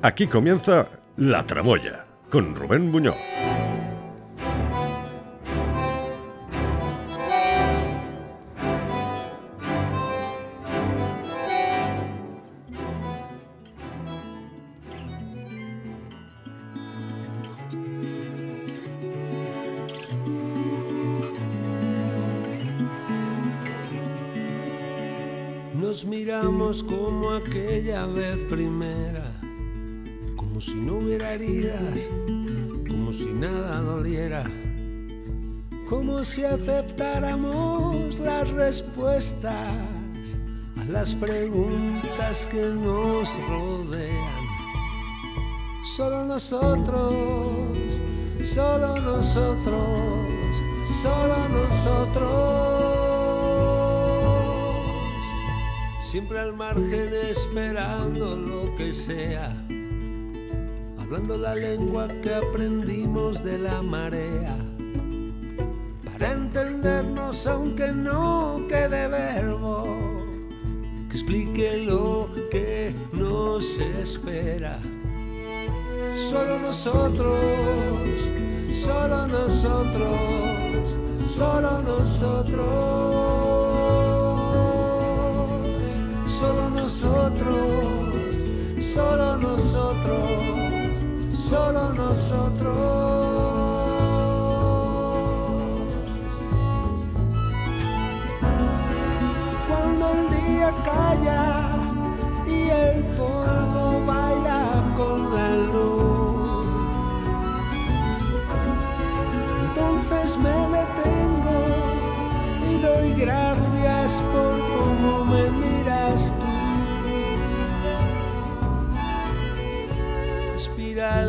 Aquí comienza La Tramoya con Rubén Buñoz. Si aceptáramos las respuestas a las preguntas que nos rodean. Solo nosotros, solo nosotros, solo nosotros. siempre al margen esperando lo que sea, hablando la lengua que aprendimos de la marea, aunque no quede verbo, que explique lo que nos espera. Solo nosotros, solo nosotros, solo nosotros solo nosotros, solo nosotros, solo nosotros.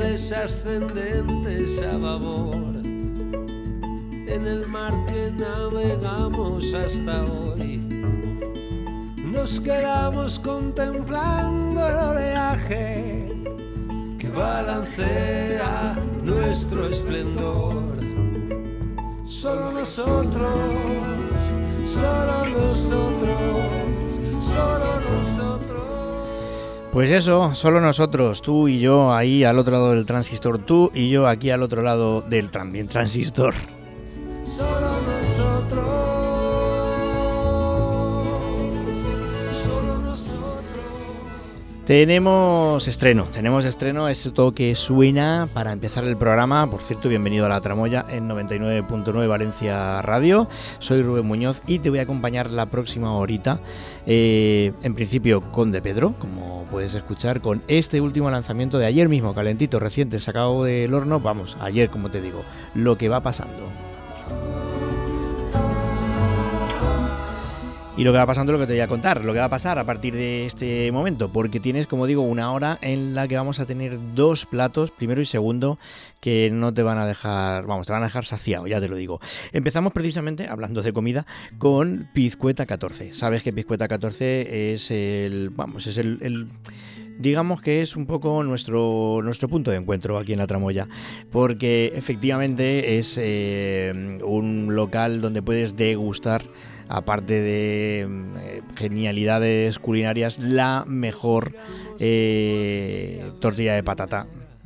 Espirales ascendentes a babor en el mar que navegamos hasta hoy. Nos quedamos contemplando el oleaje que balancea nuestro esplendor. Solo nosotros, solo nosotros, solo nosotros. Pues eso, solo nosotros, tú y yo ahí al otro lado del transistor, tú y yo aquí al otro lado del también transistor. Tenemos estreno, tenemos estreno, esto que suena para empezar el programa. Por cierto, bienvenido a La Tramoya en 99.9 Valencia Radio. Soy Rubén Muñoz y te voy a acompañar la próxima horita. eh, en principio con De Pedro, como puedes escuchar, con este último lanzamiento de ayer mismo, calentito, reciente, sacado del horno. Vamos, ayer, como te digo, lo que va pasando. Y lo que va pasando es lo que te voy a contar, lo que va a pasar a partir de este momento, porque tienes, como digo, una hora en la que vamos a tener dos platos, primero y segundo, que no te van a dejar, vamos, te van a dejar saciado, ya te lo digo. Empezamos precisamente, hablando de comida, con Pizcueta 14. Sabes que Pizcueta 14 es el, vamos, es el, digamos que es un poco nuestro, nuestro punto de encuentro aquí en la Tramoya, porque efectivamente es eh, un local donde puedes degustar, aparte de eh, genialidades culinarias, la mejor eh, tortilla de patata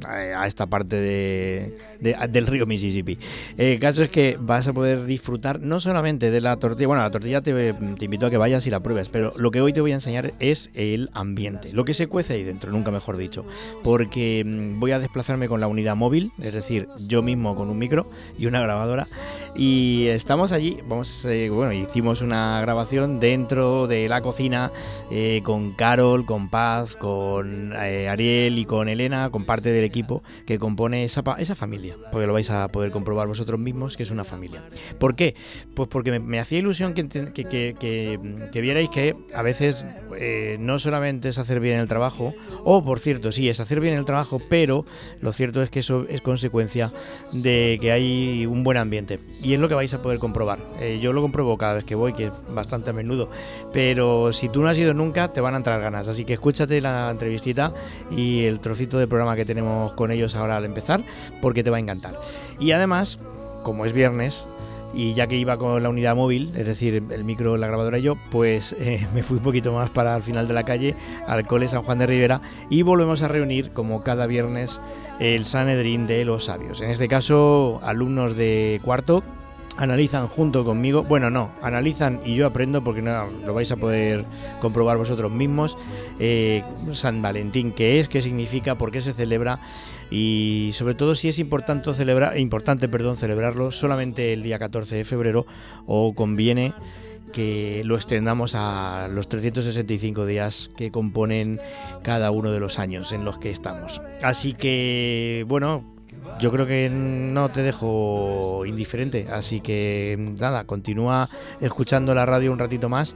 eh, a esta parte de, de- del río Mississippi. El caso es que vas a poder disfrutar no solamente de la tortilla, bueno, la tortilla te, te invito a que vayas y la pruebes, pero lo que hoy te voy a enseñar es el ambiente, lo que se cuece ahí dentro, nunca mejor dicho, porque mm, voy a desplazarme con la unidad móvil, es decir, yo mismo con un micro y una grabadora, y estamos allí, vamos, eh, bueno, hicimos una grabación dentro de la cocina eh, con Carol, con Paz, con eh, Ariel y con Elena, con parte del equipo que compone esa, esa familia, porque lo vais a poder comprobar vosotros mismos que es una familia. ¿Por qué? Pues porque me, hacía ilusión que, que- que- que vierais que a veces eh, no solamente es hacer bien el trabajo, o por cierto, sí, es hacer bien el trabajo, pero lo cierto es que eso es consecuencia de que hay un buen ambiente. Y es lo que vais a poder comprobar. Eh, yo lo compruebo cada vez que voy, que es bastante a menudo. Pero si tú no has ido nunca, te van a entrar ganas. Así que escúchate la entrevistita y el trocito de programa que tenemos con ellos ahora al empezar, porque te va a encantar. Y además, como es viernes, y ya que iba con la unidad móvil, es decir, el micro, la grabadora y yo, pues eh, me fui un poquito más para el final de la calle, al Cole San Juan de Rivera, y volvemos a reunir, como cada viernes, el Sanedrín de los Sabios. En este caso, alumnos de cuarto analizan junto conmigo, bueno, no, analizan y yo aprendo porque no lo vais a poder comprobar vosotros mismos, eh, San Valentín, qué es, qué significa, por qué se celebra y sobre todo si es importante, importante perdón, celebrarlo solamente el día 14 de febrero o conviene que lo extendamos a los 365 días que componen cada uno de los años en los que estamos. Así que, bueno, yo creo que no te dejo indiferente, así que nada, continúa escuchando la radio un ratito más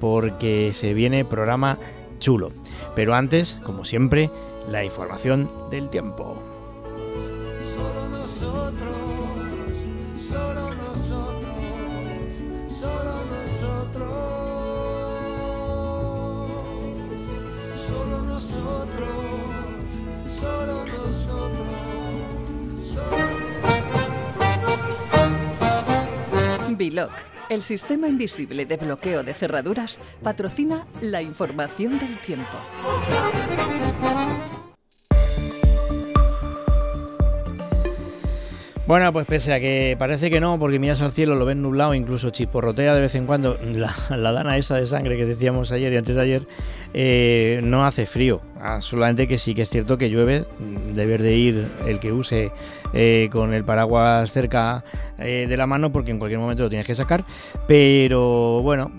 porque se viene programa chulo. Pero antes, como siempre, la información del tiempo. Solo nosotros, solo nosotros, solo nosotros, solo nosotros, solo nosotros, Biloc, el sistema invisible de bloqueo de cerraduras, patrocina la información del tiempo. Bueno, pues pese a que parece que no, porque miras al cielo, lo ven nublado, incluso chisporrotea de vez en cuando, la, dana esa de sangre que decíamos ayer y antes de ayer, eh, no hace frío. Solamente que sí que es cierto que llueve, deber de ir el que use eh, con el paraguas cerca eh, de la mano, porque en cualquier momento lo tienes que sacar. Pero bueno,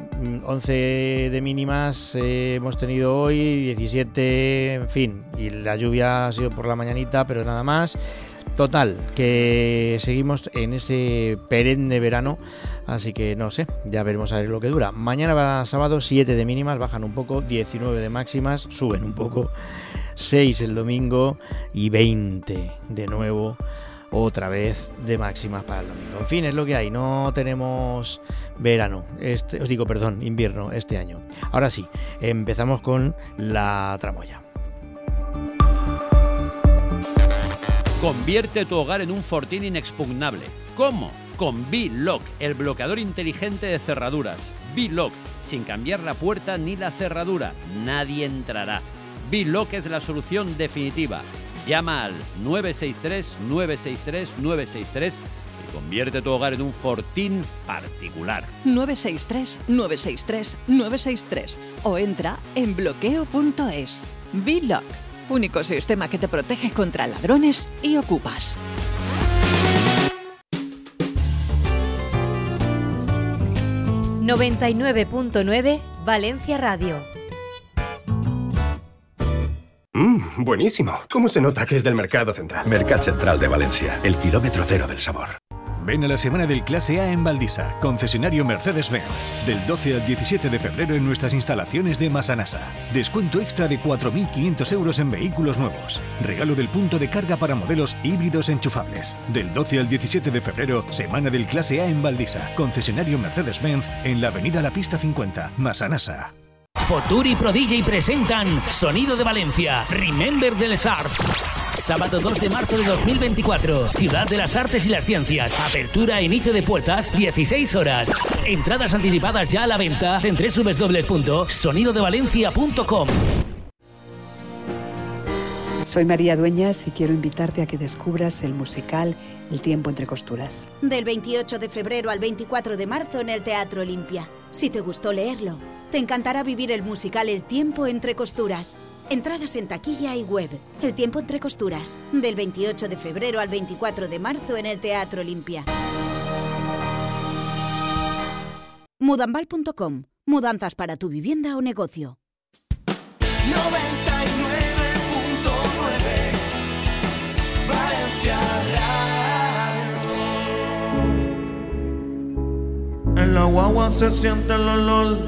11 de mínimas hemos tenido hoy, 17, en fin, y la lluvia ha sido por la mañanita, pero nada más. Total, que seguimos en ese perenne verano, así que no sé, ya veremos a ver lo que dura. Mañana va sábado, 7 de mínimas, bajan un poco, 19 de máximas, suben un poco, 6 el domingo y 20 de nuevo otra vez de máximas para el domingo. En fin, es lo que hay, no tenemos verano, este, os digo, perdón, invierno este año. Ahora sí, empezamos con la tramoya. Convierte tu hogar en un fortín inexpugnable. ¿Cómo? Con B-Lock, el bloqueador inteligente de cerraduras. B-Lock, sin cambiar la puerta ni la cerradura, nadie entrará. B-Lock es la solución definitiva. Llama al 963-963-963 y convierte tu hogar en un fortín particular. 963 963 963 o entra en bloqueo.es. Biloc, único sistema que te protege contra ladrones y ocupas. ...99.9 Valencia Radio. Mmm, buenísimo. ¿Cómo se nota que es del Mercado Central? Mercat Central de Valencia, el kilómetro cero del sabor. Ven a la semana del Clase A en Valdisa, concesionario Mercedes-Benz. Del 12 al 17 de febrero en nuestras instalaciones de Masanasa. Descuento extra de 4.500 euros en vehículos nuevos. Regalo del punto de carga para modelos híbridos enchufables. Del 12 al 17 de febrero, semana del Clase A en Valdisa, concesionario Mercedes-Benz en la avenida La Pista 50, Masanasa. Futuri Prodigy presentan Sonido de Valencia, Remember de les Arts. Sábado 2 de marzo de 2024, Ciudad de las Artes y las Ciencias. Apertura e inicio de puertas, 16 horas. Entradas anticipadas ya a la venta en www.sonidodevalencia.com. Soy María Dueñas y quiero invitarte a que descubras el musical El tiempo entre costuras. Del 28 de febrero al 24 de marzo en el Teatro Olimpia. Si te gustó leerlo, te encantará vivir el musical El tiempo entre costuras. Entradas en taquilla y web. El tiempo entre costuras. Del 28 de febrero al 24 de marzo en el Teatro Olimpia. Mudambal.com. Mudanzas para tu vivienda o negocio. 99.9 En la guagua se siente el olor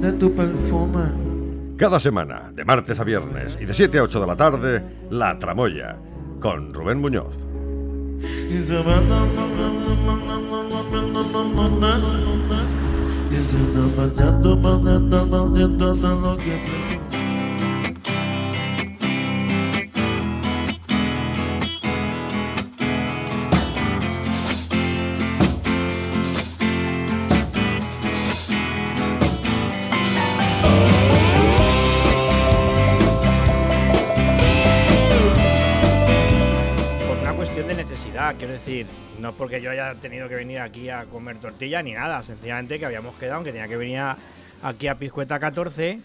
de tu perfume. Cada semana, de martes a viernes y de 7 a 8 de la tarde, La Tramoya, con Rubén Muñoz. Y se va y se no es porque yo haya tenido que venir aquí a comer tortilla ni nada, sencillamente que habíamos quedado que tenía que venir a- aquí a Pizcueta 14,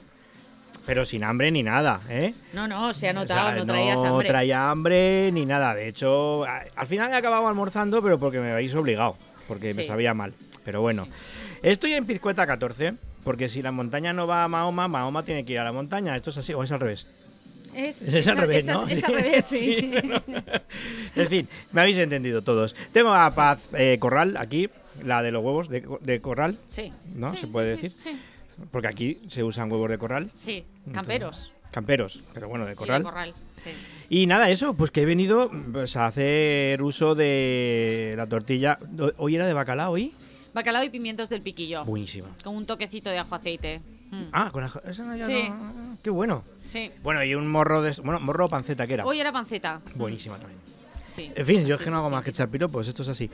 pero sin hambre ni nada, ¿eh? No, no, se ha O notado, sea, no traías hambre. traía hambre ni nada. De hecho, al final he acabado almorzando, pero porque me habéis obligado, porque me sabía mal. Pero bueno, estoy en Pizcueta 14, porque si la montaña no va a Mahoma, Mahoma tiene que ir a la montaña. ¿Esto es así o es al revés? Es, Es al revés, ¿no? Es, al revés, sí. En fin, me habéis entendido todos. Tengo a Paz eh, Corral aquí, la de los huevos de, de Corral, Sí. ¿no? Sí, ¿Se puede sí, decir? Sí, Porque aquí se usan huevos de corral. sí, camperos. Camperos, pero bueno, de Y corral. de corral, sí. Y nada, eso, pues que he venido pues, a hacer uso de la tortilla. ¿Hoy era de bacalao hoy? Bacalao y pimientos del piquillo. Buenísima. Con un toquecito de ajo aceite. Mm. Ah, con ajo. Esa no, ya Sí. no- Qué bueno. Sí. Bueno, y un morro de. Bueno, morro o panceta que era. Hoy era panceta. Buenísima también. Sí. En fin, yo es que no hago más que echar piropos, esto es así.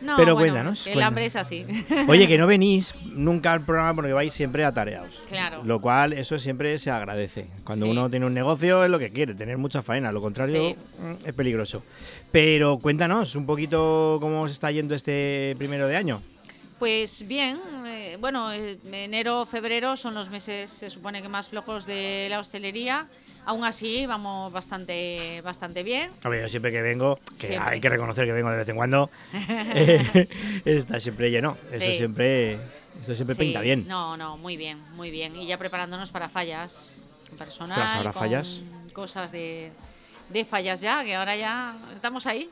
No, Pero bueno, cuéntanos, El cuéntanos. hambre es así. Oye, que no venís nunca al programa porque vais siempre atareados. Claro. Lo cual, eso siempre se agradece. Cuando Sí. uno tiene un negocio es lo que quiere, tener mucha faena. Lo contrario Sí. mm, es peligroso. Pero cuéntanos un poquito cómo os está yendo este primero de año. Pues bien, bueno, eh, enero, febrero son los meses, se supone que más flojos de la hostelería. Aún así, vamos bastante, bastante bien. A ver, yo siempre que vengo, que Siempre. hay que reconocer que vengo de vez en cuando, eh, está siempre lleno. Eso Sí. siempre, eso siempre Sí, pinta bien. No, no, muy bien, muy bien. Y ya preparándonos para fallas personal, Ostras, ¿ahora con fallas? cosas de, de fallas ya, que ahora ya estamos ahí.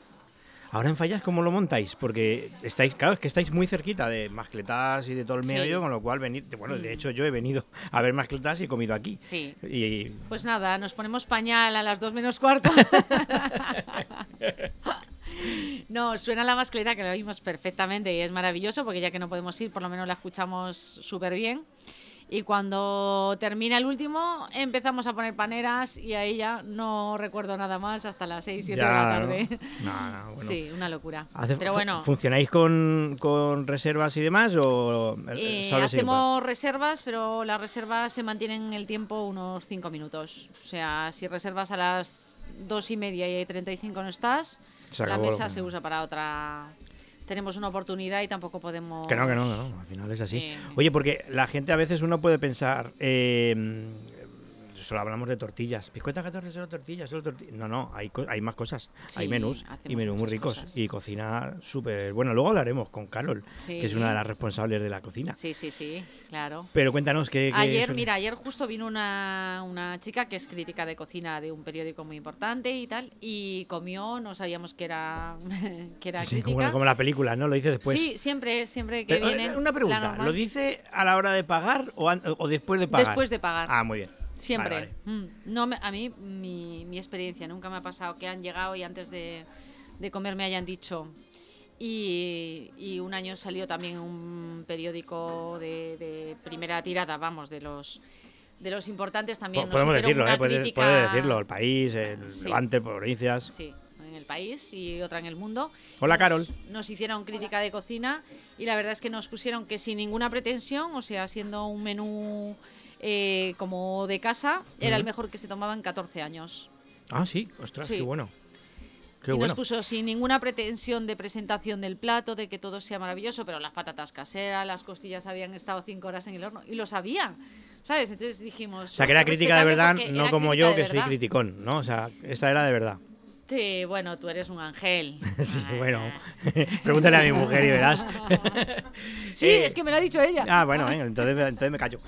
Ahora en Fallas, ¿cómo lo montáis? Porque estáis, claro, es que estáis muy cerquita de Mascletas y de todo el Sí. medio, con lo cual venir, bueno, de hecho yo he venido a ver Mascletas y he comido aquí. Sí. Y, Pues nada, nos ponemos pañal a las 2 menos cuarto. no, suena la mascleta que lo oímos perfectamente y es maravilloso porque ya que no podemos ir, por lo menos la escuchamos súper bien. Y cuando termina el último, empezamos a poner paneras y ahí ya no recuerdo nada más hasta las 6, 7 de la tarde. ¿no? No, no, bueno. Sí, una locura. Hace- Pero bueno, ¿Funcionáis con, con reservas y demás? ¿O eh, si- hacemos reservas, pero las reservas se mantienen en el tiempo unos 5 minutos. O sea, si reservas a las 2 y media y hay 35 no estás, la mesa se usa para otra. Tenemos una oportunidad y tampoco podemos. Que no, que no, que no, al final es así. Sí. Oye, porque la gente a veces uno puede pensar, eh, solo hablamos de tortillas, piscueta 14 solo tortillas, solo tortillas. No, no, hay, co- hay más cosas, hay menús y menús muy ricos cosas. y cocina súper bueno. Luego hablaremos con Carol, Sí. que es una de las responsables de la cocina. Sí, sí, sí, claro. Pero cuéntanos qué... qué Ayer, mira, ayer justo vino una, una chica que es crítica de cocina de un periódico muy importante y tal, y comió, no sabíamos que era, que era Sí, crítica. como, como la película, ¿no? Lo dice después. sí, siempre, siempre que Pero, eh, viene. Una pregunta. ¿lo dice a la hora de pagar o, o después de pagar? Después de pagar. Ah, muy bien. Siempre. Vale, vale. Mm, No, a mí, mi, mi experiencia, nunca me ha pasado que han llegado y antes de, de comer me hayan dicho. Y, y un año salió también un periódico de, de primera tirada, vamos, de los de los importantes también. Nos Podemos decirlo, una ¿eh? Puede, crítica- puede decirlo, el país, el Sí. Levante, provincias. Sí, en el país y otra en el mundo. Hola, Nos- Carol. Nos hicieron crítica de cocina y la verdad es que nos pusieron que sin ninguna pretensión, o sea, siendo un menú eh, como de casa, era el mejor que se tomaba en 14 años. Ah, sí, ostras, Sí. qué bueno. Qué y bueno. nos puso sin ninguna pretensión de presentación del plato, de que todo sea maravilloso, pero las patatas caseras, las costillas habían estado cinco horas en el horno y lo sabían, ¿sabes? Entonces dijimos... O sea, que era "Qué crítica de verdad, respetable", no como yo, que soy criticón, ¿no? O sea, esta era de verdad. Sí, bueno, tú eres un ángel. Sí, bueno, pregúntale a mi mujer y verás. Sí, Eh, es que me lo ha dicho ella. Ah, bueno, entonces, entonces me callo.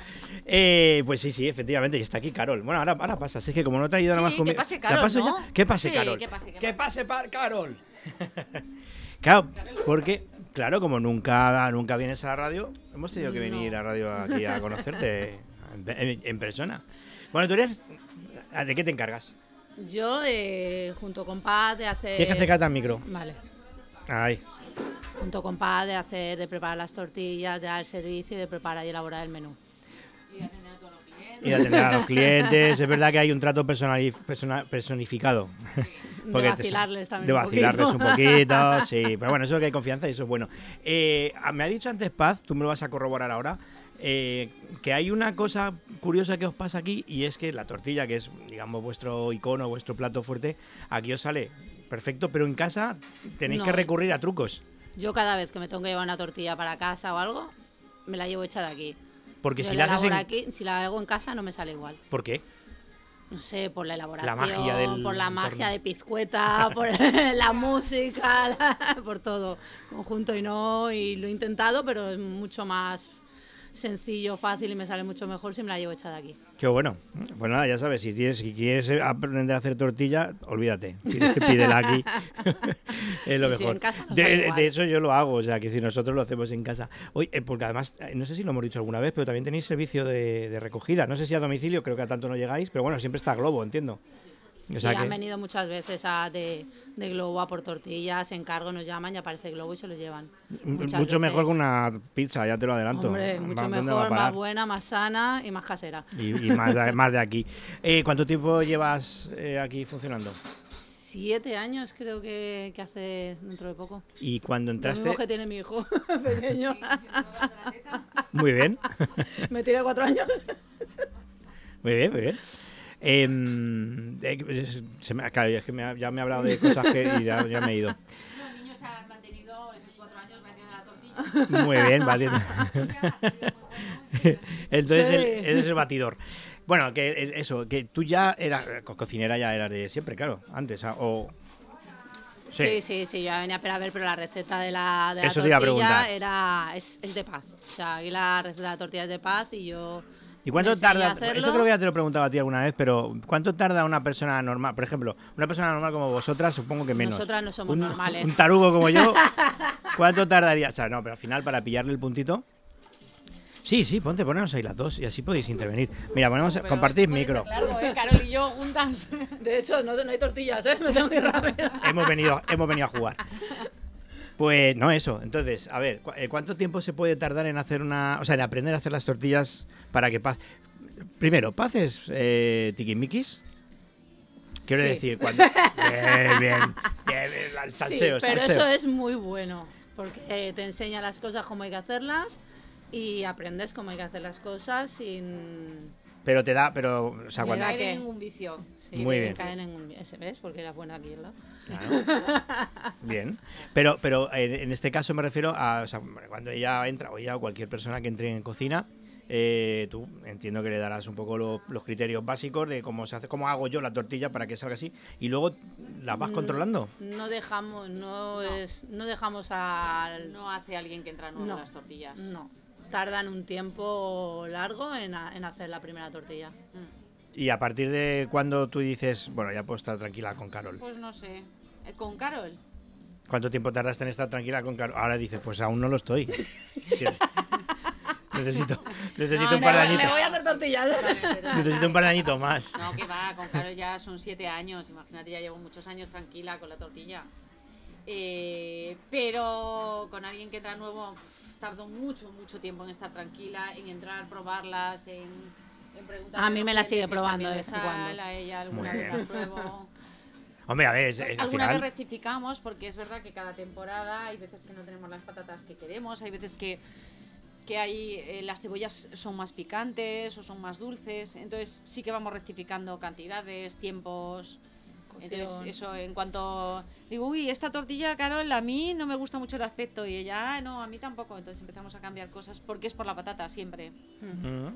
Eh, pues sí, sí, efectivamente, y está aquí Carol. Bueno, ahora, ahora pasa, es que como no he traído nada más comida. que pase ¿La Carol, ya? ¿no? ¿Qué pase Sí, Carol? que pase, que Que pase pa- Carol. claro, porque, claro, como nunca, nunca vienes a la radio, hemos tenido que venir a radio aquí a conocerte en- en persona. Bueno, tú eres. ¿De qué te encargas? Yo, eh, junto con Paz, de hacer... Tienes que acercarte al micro. Vale. Junto con Paz, de hacer, de preparar las tortillas, de dar el servicio y de preparar y elaborar el menú. y de atender a los clientes. Es verdad que hay un trato personali- persona- personificado. De Porque te- vacilarles también De un vacilarles un poquito. poquito, sí. Pero bueno, eso es que hay confianza y eso es bueno. Eh, ah, me ha dicho antes Paz, tú me lo vas a corroborar ahora, eh, que hay una cosa curiosa que os pasa aquí y es que la tortilla, que es, digamos, vuestro icono, vuestro plato fuerte, aquí os sale perfecto, pero en casa tenéis No. que recurrir a trucos. Yo cada vez que me tengo que llevar una tortilla para casa o algo, me la llevo hecha de aquí. Porque Yo si la haces en... elaboro aquí, si la hago en casa no me sale igual. ¿Por qué? No sé, por la elaboración, magia del por la magia de Pizcueta, por la música, la- por todo. Conjunto y no, y lo he intentado, pero es mucho más sencillo, fácil y me sale mucho mejor si me la llevo hecha de aquí. Qué bueno. Pues nada, ya sabes, si, tienes, si quieres aprender a hacer tortilla, olvídate. Pídela aquí. es lo Sí, sí, mejor. en casa no de, de hecho, yo lo hago, o sea, que si nosotros lo hacemos en casa. Oye, eh, porque además, eh, no sé si lo hemos dicho alguna vez, pero también tenéis servicio de, de recogida. No sé si a domicilio, creo que a tanto no llegáis, pero bueno, siempre está Globo, entiendo. O Sí, sea han que- venido muchas veces a, de, de Globo a por tortillas, encargo, nos llaman y aparece Globo y se los llevan. Muchas mucho mejor que veces. una pizza, ya te lo adelanto. Hombre, mucho ¿dónde va a mejor, más buena, más sana y más casera. Y, y más, de, más de aquí. Eh, ¿Cuánto tiempo llevas eh, aquí funcionando? Siete años creo que, que hace dentro de poco. Y cuando Lo entraste... mismo que tiene mi hijo pequeño. Muy bien. Me tiré cuatro años. Muy bien, muy bien. Em, eh, se me, claro, es que me ha- ya me ha hablado de cosas que y ya, ya me he ido. Los niños se han mantenido esos cuatro años la tortilla. Muy bien, vale. Entonces Sí. el, eres el batidor. Bueno, que es- eso, que tú ya eras co- cocinera, ya eras de siempre, claro, antes. ah, O, Sí, sí, sí, yo ya venía a ver, pero la receta de la, de la tortilla era, es, es de paz. O sea, aquí la receta de la tortilla es de paz y yo... ¿Y cuánto tarda? hacerlo. Esto creo que ya te lo he preguntado a ti alguna vez, pero ¿cuánto tarda una persona normal? Por ejemplo, una persona normal como vosotras, supongo que menos. Nosotras no somos un, normales. Un tarugo como yo, ¿cuánto tardaría? O sea, no, pero al final para pillarle el puntito. Sí, sí, ponte, poneros ahí las dos y así podéis intervenir. Mira, ponemos, Pero puede micro. largo, ¿eh? Carol y yo juntas. De hecho, no, no hay tortillas, ¿eh? Me tengo que ir rápido. hemos venido, hemos venido a jugar. Pues no, eso. Entonces, a ver, ¿cu- eh, ¿cuánto tiempo se puede tardar en hacer una. O sea, en aprender a hacer las tortillas para que Paz. Primero, ¿Paz es eh, tiquismiquis? Quiero Sí. decir, cuando. Bien, bien. bien, bien, Sí, salseo, pero salseo. eso es muy bueno, porque eh, te enseña las cosas como hay que hacerlas y aprendes cómo hay que hacer las cosas sin... Pero te da. Pero, o sea, cuando. caer en en ningún vicio. Sí, Muy bien. caer en un... ¿Ves? Porque era buena aquí, ¿no? Bien. Pero, pero en este caso me refiero a. O sea, cuando ella entra, o ella o cualquier persona que entre en cocina. eh, tú entiendo que le darás un poco lo- los criterios básicos de cómo se hace, cómo hago yo la tortilla para que salga así y luego la vas Mm, controlando. No dejamos, no, es, no dejamos al... No hace alguien que entra nuevo No. en las tortillas. No, tardan un tiempo largo en, a- en hacer la primera tortilla. Y a partir de cuando tú dices, bueno, ya puedo estar tranquila con Carol. Pues no sé. Eh, ¿Con Carol? ¿Cuánto tiempo tardaste en estar tranquila con Carol? Ahora dices, pues aún no lo estoy. Sí. necesito necesito No, un par de me, me añitos. voy a hacer tortillas. Necesito un par de añitos más. No, que va, con Carol ya son siete años. Imagínate, ya llevo muchos años tranquila con la tortilla. Eh, pero con alguien que entra nuevo, tardo mucho, mucho tiempo en estar tranquila, en entrar, probarlas, en, en preguntar. A mí me la sigue probando de vez en cuando. sal, A ella alguna Muy vez bien. la pruebo. Hombre, a ver, al Alguna final... vez rectificamos porque es verdad que cada temporada hay veces que no tenemos las patatas que queremos, hay veces que, que hay, eh, las cebollas son más picantes o son más dulces, entonces sí que vamos rectificando cantidades, tiempos. Entonces Cocción. eso en cuanto digo, uy, esta tortilla, Carol, a mí no me gusta mucho el aspecto y ella, "Ah, no, a mí tampoco, entonces empezamos a cambiar cosas porque es por la patata siempre. Ujú.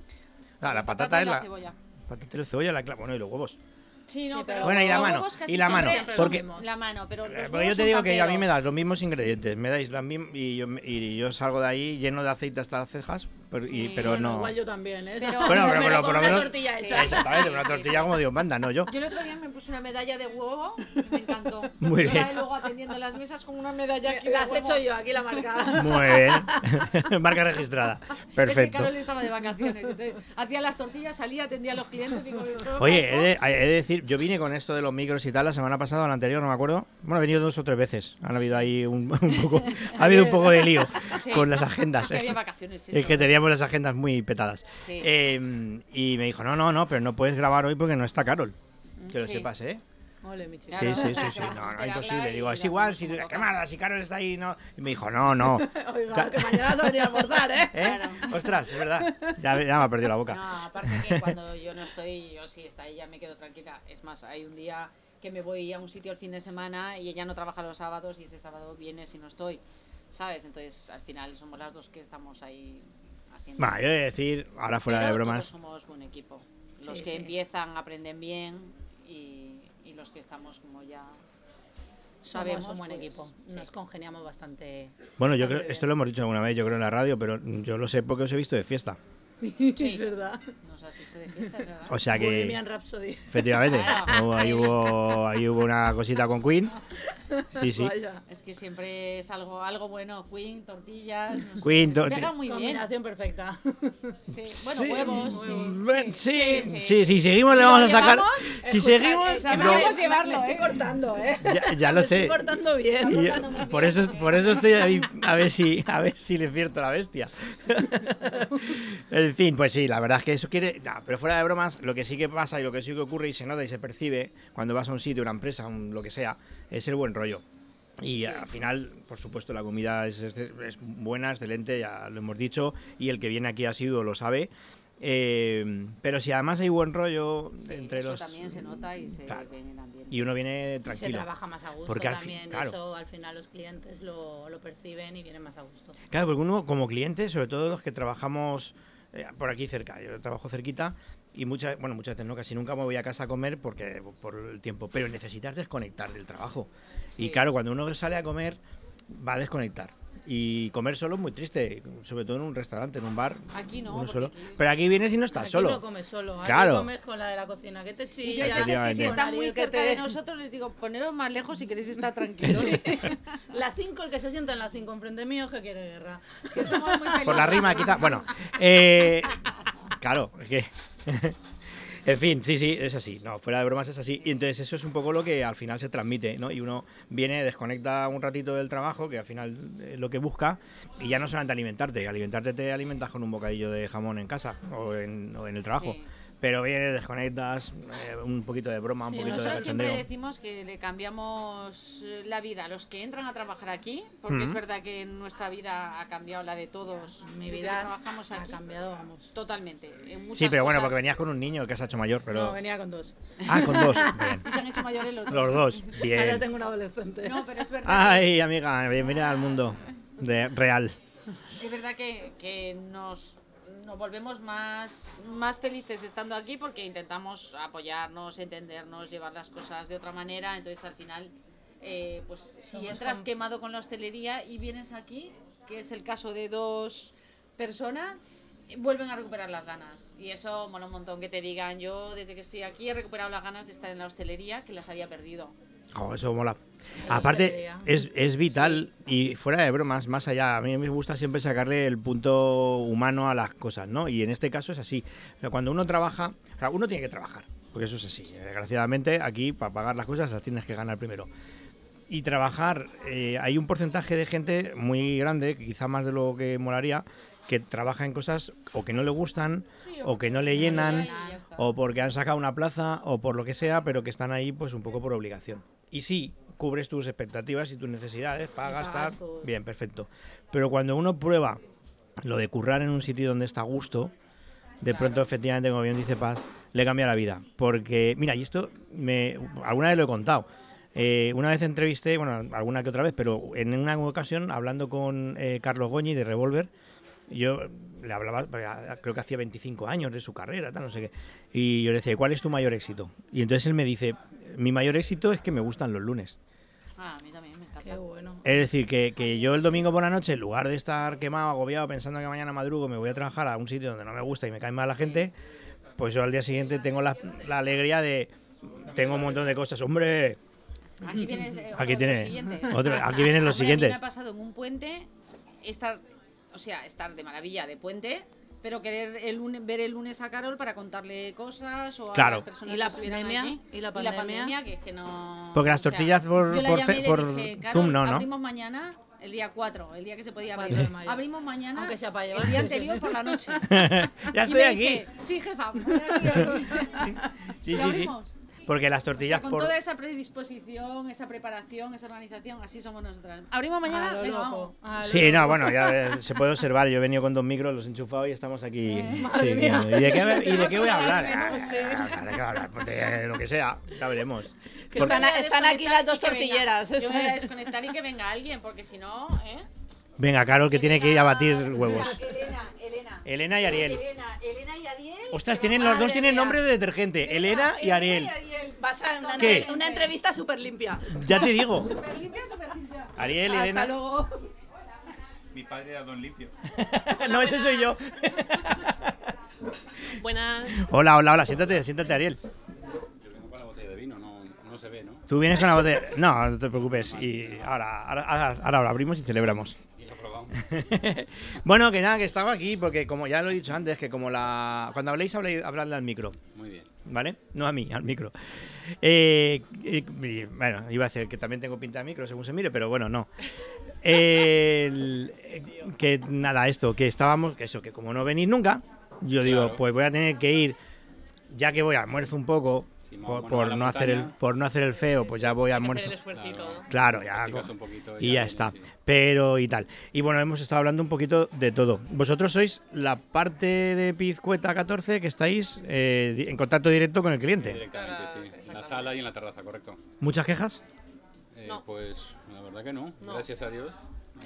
Ah, la patata patata es la la... cebolla. Patata y la cebolla, la cla- bueno, y los huevos. Sí, no, Sí, pero Bueno, y la mano, y la mano, porque- la mano, pero los Eh, porque yo te digo que a mí me das los mismos ingredientes, me dais las mismas y yo, y yo salgo de ahí lleno de aceite hasta las cejas, pero, y- Sí, pero Bueno, no... Igual yo también, ¿eh? Pero- Bueno, pero, pero por lo una menos... tortilla Sí, hecha. Exactamente, una tortilla como Dios manda, no yo. Yo el otro día me puse una medalla de huevo, me encantó. Muy Yo bien. la- luego atendiendo las mesas con una medalla aquí. de La has huevo. hecho yo, aquí la marca. Muy bien. Marca registrada. Es que Perfecto. Carol estaba de vacaciones, entonces hacía las tortillas, salía, atendía a los clientes. Digo, "¿Todo Oye, poco?". he de, he de decir, yo vine con esto de los micros y tal la semana pasada o la anterior, no me acuerdo. Bueno, he venido dos o tres veces. Han habido ahí un, un poco, ha habido un poco de lío Sí. con las agendas. Es que había vacaciones, Es esto. que teníamos las agendas muy petadas. Sí. Eh, y me dijo, no, no, no, pero no puedes grabar hoy porque no está Carol. Que lo Sí. sepas, ¿eh? Ole, mi chica. Sí, sí, sí, Claro, sí, no, no, imposible. Digo, es igual, si, ¿qué más? Si Carol está ahí, no. Y me dijo, no, no. Oiga, que mañana vas a venir a almorzar, ¿eh? ¿Eh? Ostras, es verdad. Ya, ya me ha perdido la boca. No, aparte que cuando yo no estoy, yo sí está ahí, ya me quedo tranquila. Es más, hay un día que me voy a un sitio el fin de semana y ella no trabaja los sábados y ese sábado viene si no estoy, ¿sabes? Entonces al final somos las dos que estamos ahí haciendo. Va, yo he de decir, ahora fuera Pero de bromas, Todos somos un equipo. Los Sí, que sí. empiezan aprenden bien y, y los que estamos como ya Sabemos sabemos un buen pues, equipo. sí. Nos congeniamos bastante. bueno, yo creo, esto lo hemos dicho alguna vez, yo creo en la radio, pero yo lo sé porque os he visto de fiesta. Es verdad. Nos has visto de fiesta, ¿verdad? O sea que, Bohemian Rhapsody. efectivamente, Claro. ahí, hubo, ahí hubo una cosita con Queen. Sí, sí. Vaya. Es que siempre es algo, algo bueno. Queen, tortillas. No sé, Queen, tor- pega muy bien. Combinación perfecta. Sí. Bueno, Sí, huevos. sí, sí, sí, sí, si seguimos Si le vamos a sacar. llevamos, Si escuchad, seguimos, eh, sabemos llevarlo, Me estoy ¿eh? cortando, ¿eh? Ya- ya lo Me sé. Estoy cortando bien. Y yo- por eso, por eso estoy ahí a ver si a ver si le cierto la bestia. en fin, pues sí, la verdad es que eso quiere. nah, pero fuera de bromas, lo que sí que pasa y lo que sí que ocurre y se nota y se percibe cuando vas a un sitio, una empresa, un- lo que sea, es el buen rollo. Y al final, por supuesto, la comida es, es- es buena, excelente, ya lo hemos dicho, y el que viene aquí ha sido lo sabe. Eh, pero si además hay buen rollo entre Eso los. también se nota y se Claro. ve en el ambiente. Y uno viene Se tranquilo. trabaja más a gusto Porque al también. claro. Eso al final los clientes lo, lo perciben y vienen más a gusto. Claro, porque uno como cliente, sobre todo los que trabajamos eh, por aquí cerca, yo trabajo cerquita y muchas, bueno, muchas veces no, casi nunca me voy a casa a comer porque por el tiempo, pero necesitas desconectar del trabajo. Y Sí. claro, cuando uno sale a comer va a desconectar. Y comer solo es muy triste, sobre todo en un restaurante, en un bar. Aquí no, uno solo. aquí- Pero aquí vienes y no estás Aquí solo. no comes solo. Aquí Claro. comes con la de la cocina que te Y yo chilla. ya veces que si están muy cerca te- de nosotros les digo, poneros más lejos si queréis estar tranquilos. La 5, el que se sienta en la 5 enfrente mío, que quiere guerra. que somos muy Por la rima, quizá. Bueno, eh, claro, es que. En fin, sí, sí, es así. No, fuera de bromas es así. Y entonces eso es un poco lo que al final se transmite, ¿no? Y uno viene, desconecta un ratito del trabajo, que al final es lo que busca, y ya no solamente alimentarte. Alimentarte te alimentas con un bocadillo de jamón en casa o en, o en el trabajo. Pero vienes, desconectas, eh, un poquito de broma, un Sí, poquito de nosotros siempre decimos que le cambiamos eh, la vida a los que entran a trabajar aquí, porque es verdad que nuestra vida ha cambiado la de todos. Mi Los que vida trabajamos ha aquí cambiado, vamos. totalmente. en Sí, pero bueno, cosas. porque venías con un niño que se ha hecho mayor, pero... No, venía con dos. Ah, con dos, bien. Y se han hecho mayores los dos. Los dos, Ahora bien. tengo un adolescente. No, pero es verdad. Ay, amiga, bienvenida al mundo de real. Es verdad que, que nos, nos volvemos más, más felices estando aquí porque intentamos apoyarnos, entendernos, llevar las cosas de otra manera. Entonces, al final, eh, pues si entras quemado con la hostelería y vienes aquí, que es el caso de dos personas, vuelven a recuperar las ganas. Y eso mola un montón que te digan, yo desde que estoy aquí he recuperado las ganas de estar en la hostelería que las había perdido. Oh, eso mola. La Aparte, es, es vital y fuera de bromas, más allá, a mí me gusta siempre sacarle el punto humano a las cosas, ¿no? Y en este caso es así. O sea, cuando uno trabaja, o sea, uno tiene que trabajar, porque eso es así. Desgraciadamente, aquí para pagar las cosas las tienes que ganar primero. Y trabajar, eh, hay un porcentaje de gente muy grande, que quizá más de lo que molaría, que trabaja en cosas o que no le gustan, o que no le llenan, o porque han sacado una plaza, o por lo que sea, pero que están ahí pues un poco por obligación. Y sí, cubres tus expectativas y tus necesidades, pagas, tus- bien, perfecto. Pero cuando uno prueba lo de currar en un sitio donde está a gusto, de pronto efectivamente, como bien dice Paz, le cambia la vida. Porque, mira, y esto me, alguna vez lo he contado. Eh, una vez entrevisté, bueno, alguna que otra vez, pero en una ocasión, hablando con eh, Carlos Goñi de Revolver, yo le hablaba, porque a- creo que hacía 25 años de su carrera, tal, no sé qué. Y yo le decía, ¿cuál es tu mayor éxito? Y entonces él me dice, mi mayor éxito es que me gustan los lunes. Ah, a mí también me encanta. Qué bueno. Es decir, que, que yo el domingo por la noche, en lugar de estar quemado, agobiado, pensando que mañana madrugo me voy a trabajar a un sitio donde no me gusta y me cae mal la gente, pues yo al día siguiente tengo la, la alegría de... Tengo un montón de cosas. ¡Hombre! Aquí vienes, eh, Aquí tiene- los siguientes. otro- aquí vienen los Hombre, a mí siguientes. me ha pasado en un puente estar, o sea, estar de maravilla de puente, pero querer el lunes, ver el lunes a Carol para contarle cosas o Claro. a las personas ¿Y la que pandemia? allí. ¿Y la pandemia? que es que no... Porque las o sea, tortillas por- yo la por llamé fe- y le por dije, Zoom "Carol, no, ¿no?" abrimos mañana el día 4, el día que se podía abrir. 4 de mayo. Abrimos mañana Aunque sea para el día anterior por la noche. ya Y estoy me aquí. dice, sí, jefa. voy aquí". Sí, ¿Y sí, sí. Porque las O sea, tortillas con por... toda esa predisposición, esa preparación, esa organización, así somos nosotras. Abrimos mañana, venga, loco. vamos. Sí, no, bueno, ya eh, se puede observar. Yo he venido con dos micros, los he enchufado y estamos aquí. Eh, sí, madre mía. ¿Y de qué, y de qué voy a hablar? No Ah, sé. ¿de qué voy a hablar? Pues de lo que sea, ya veremos. Porque- están, están aquí las dos tortilleras. Yo voy a desconectar y que venga alguien, porque si no, ¿eh? Venga, Carol, que tiene que ir a batir huevos. Elena, Elena. Elena y Ariel. Elena, Elena y Ariel. Ostras, tienen, los dos Madre tienen nombre de detergente. Elena y Ariel. Vas a una, ¿Qué? entre- una entrevista súper limpia. Ya te digo. Súper limpia, súper limpia. Ariel, Hasta Elena. luego. Mi padre era Don Limpio. no, ese soy yo. Buenas. Hola, hola, hola. Siéntate, siéntate, Ariel. Yo vengo con la botella de vino, no, no se ve, ¿no? Tú vienes con la botella. No, no te preocupes. Y ahora, ahora, ahora, ahora lo abrimos y celebramos. Bueno, que nada, que estaba aquí porque como ya lo he dicho antes, que como la... Cuando habléis, habléis habladle al micro. Muy bien. ¿Vale? No a mí, al micro. Eh, y, bueno, iba a decir que también tengo pinta de micro según se mire, pero bueno, no. El- eh, que nada, esto, que estábamos, que eso, que como no venís nunca, yo digo, pues voy a tener que ir, ya que voy a almuerzo un poco, Por, bueno, no hacer el, por no hacer el feo, pues ya voy a almuerzo. Claro, ya. Poquito y ya ya está. sí. Pero y tal. Y bueno, hemos estado hablando un poquito de todo. Vosotros sois la parte de Pizcueta 14 que estáis eh, en contacto directo con el cliente. Directamente, sí. En la sala y en la terraza, correcto. ¿Muchas quejas? Eh, Pues la verdad que no, gracias a Dios.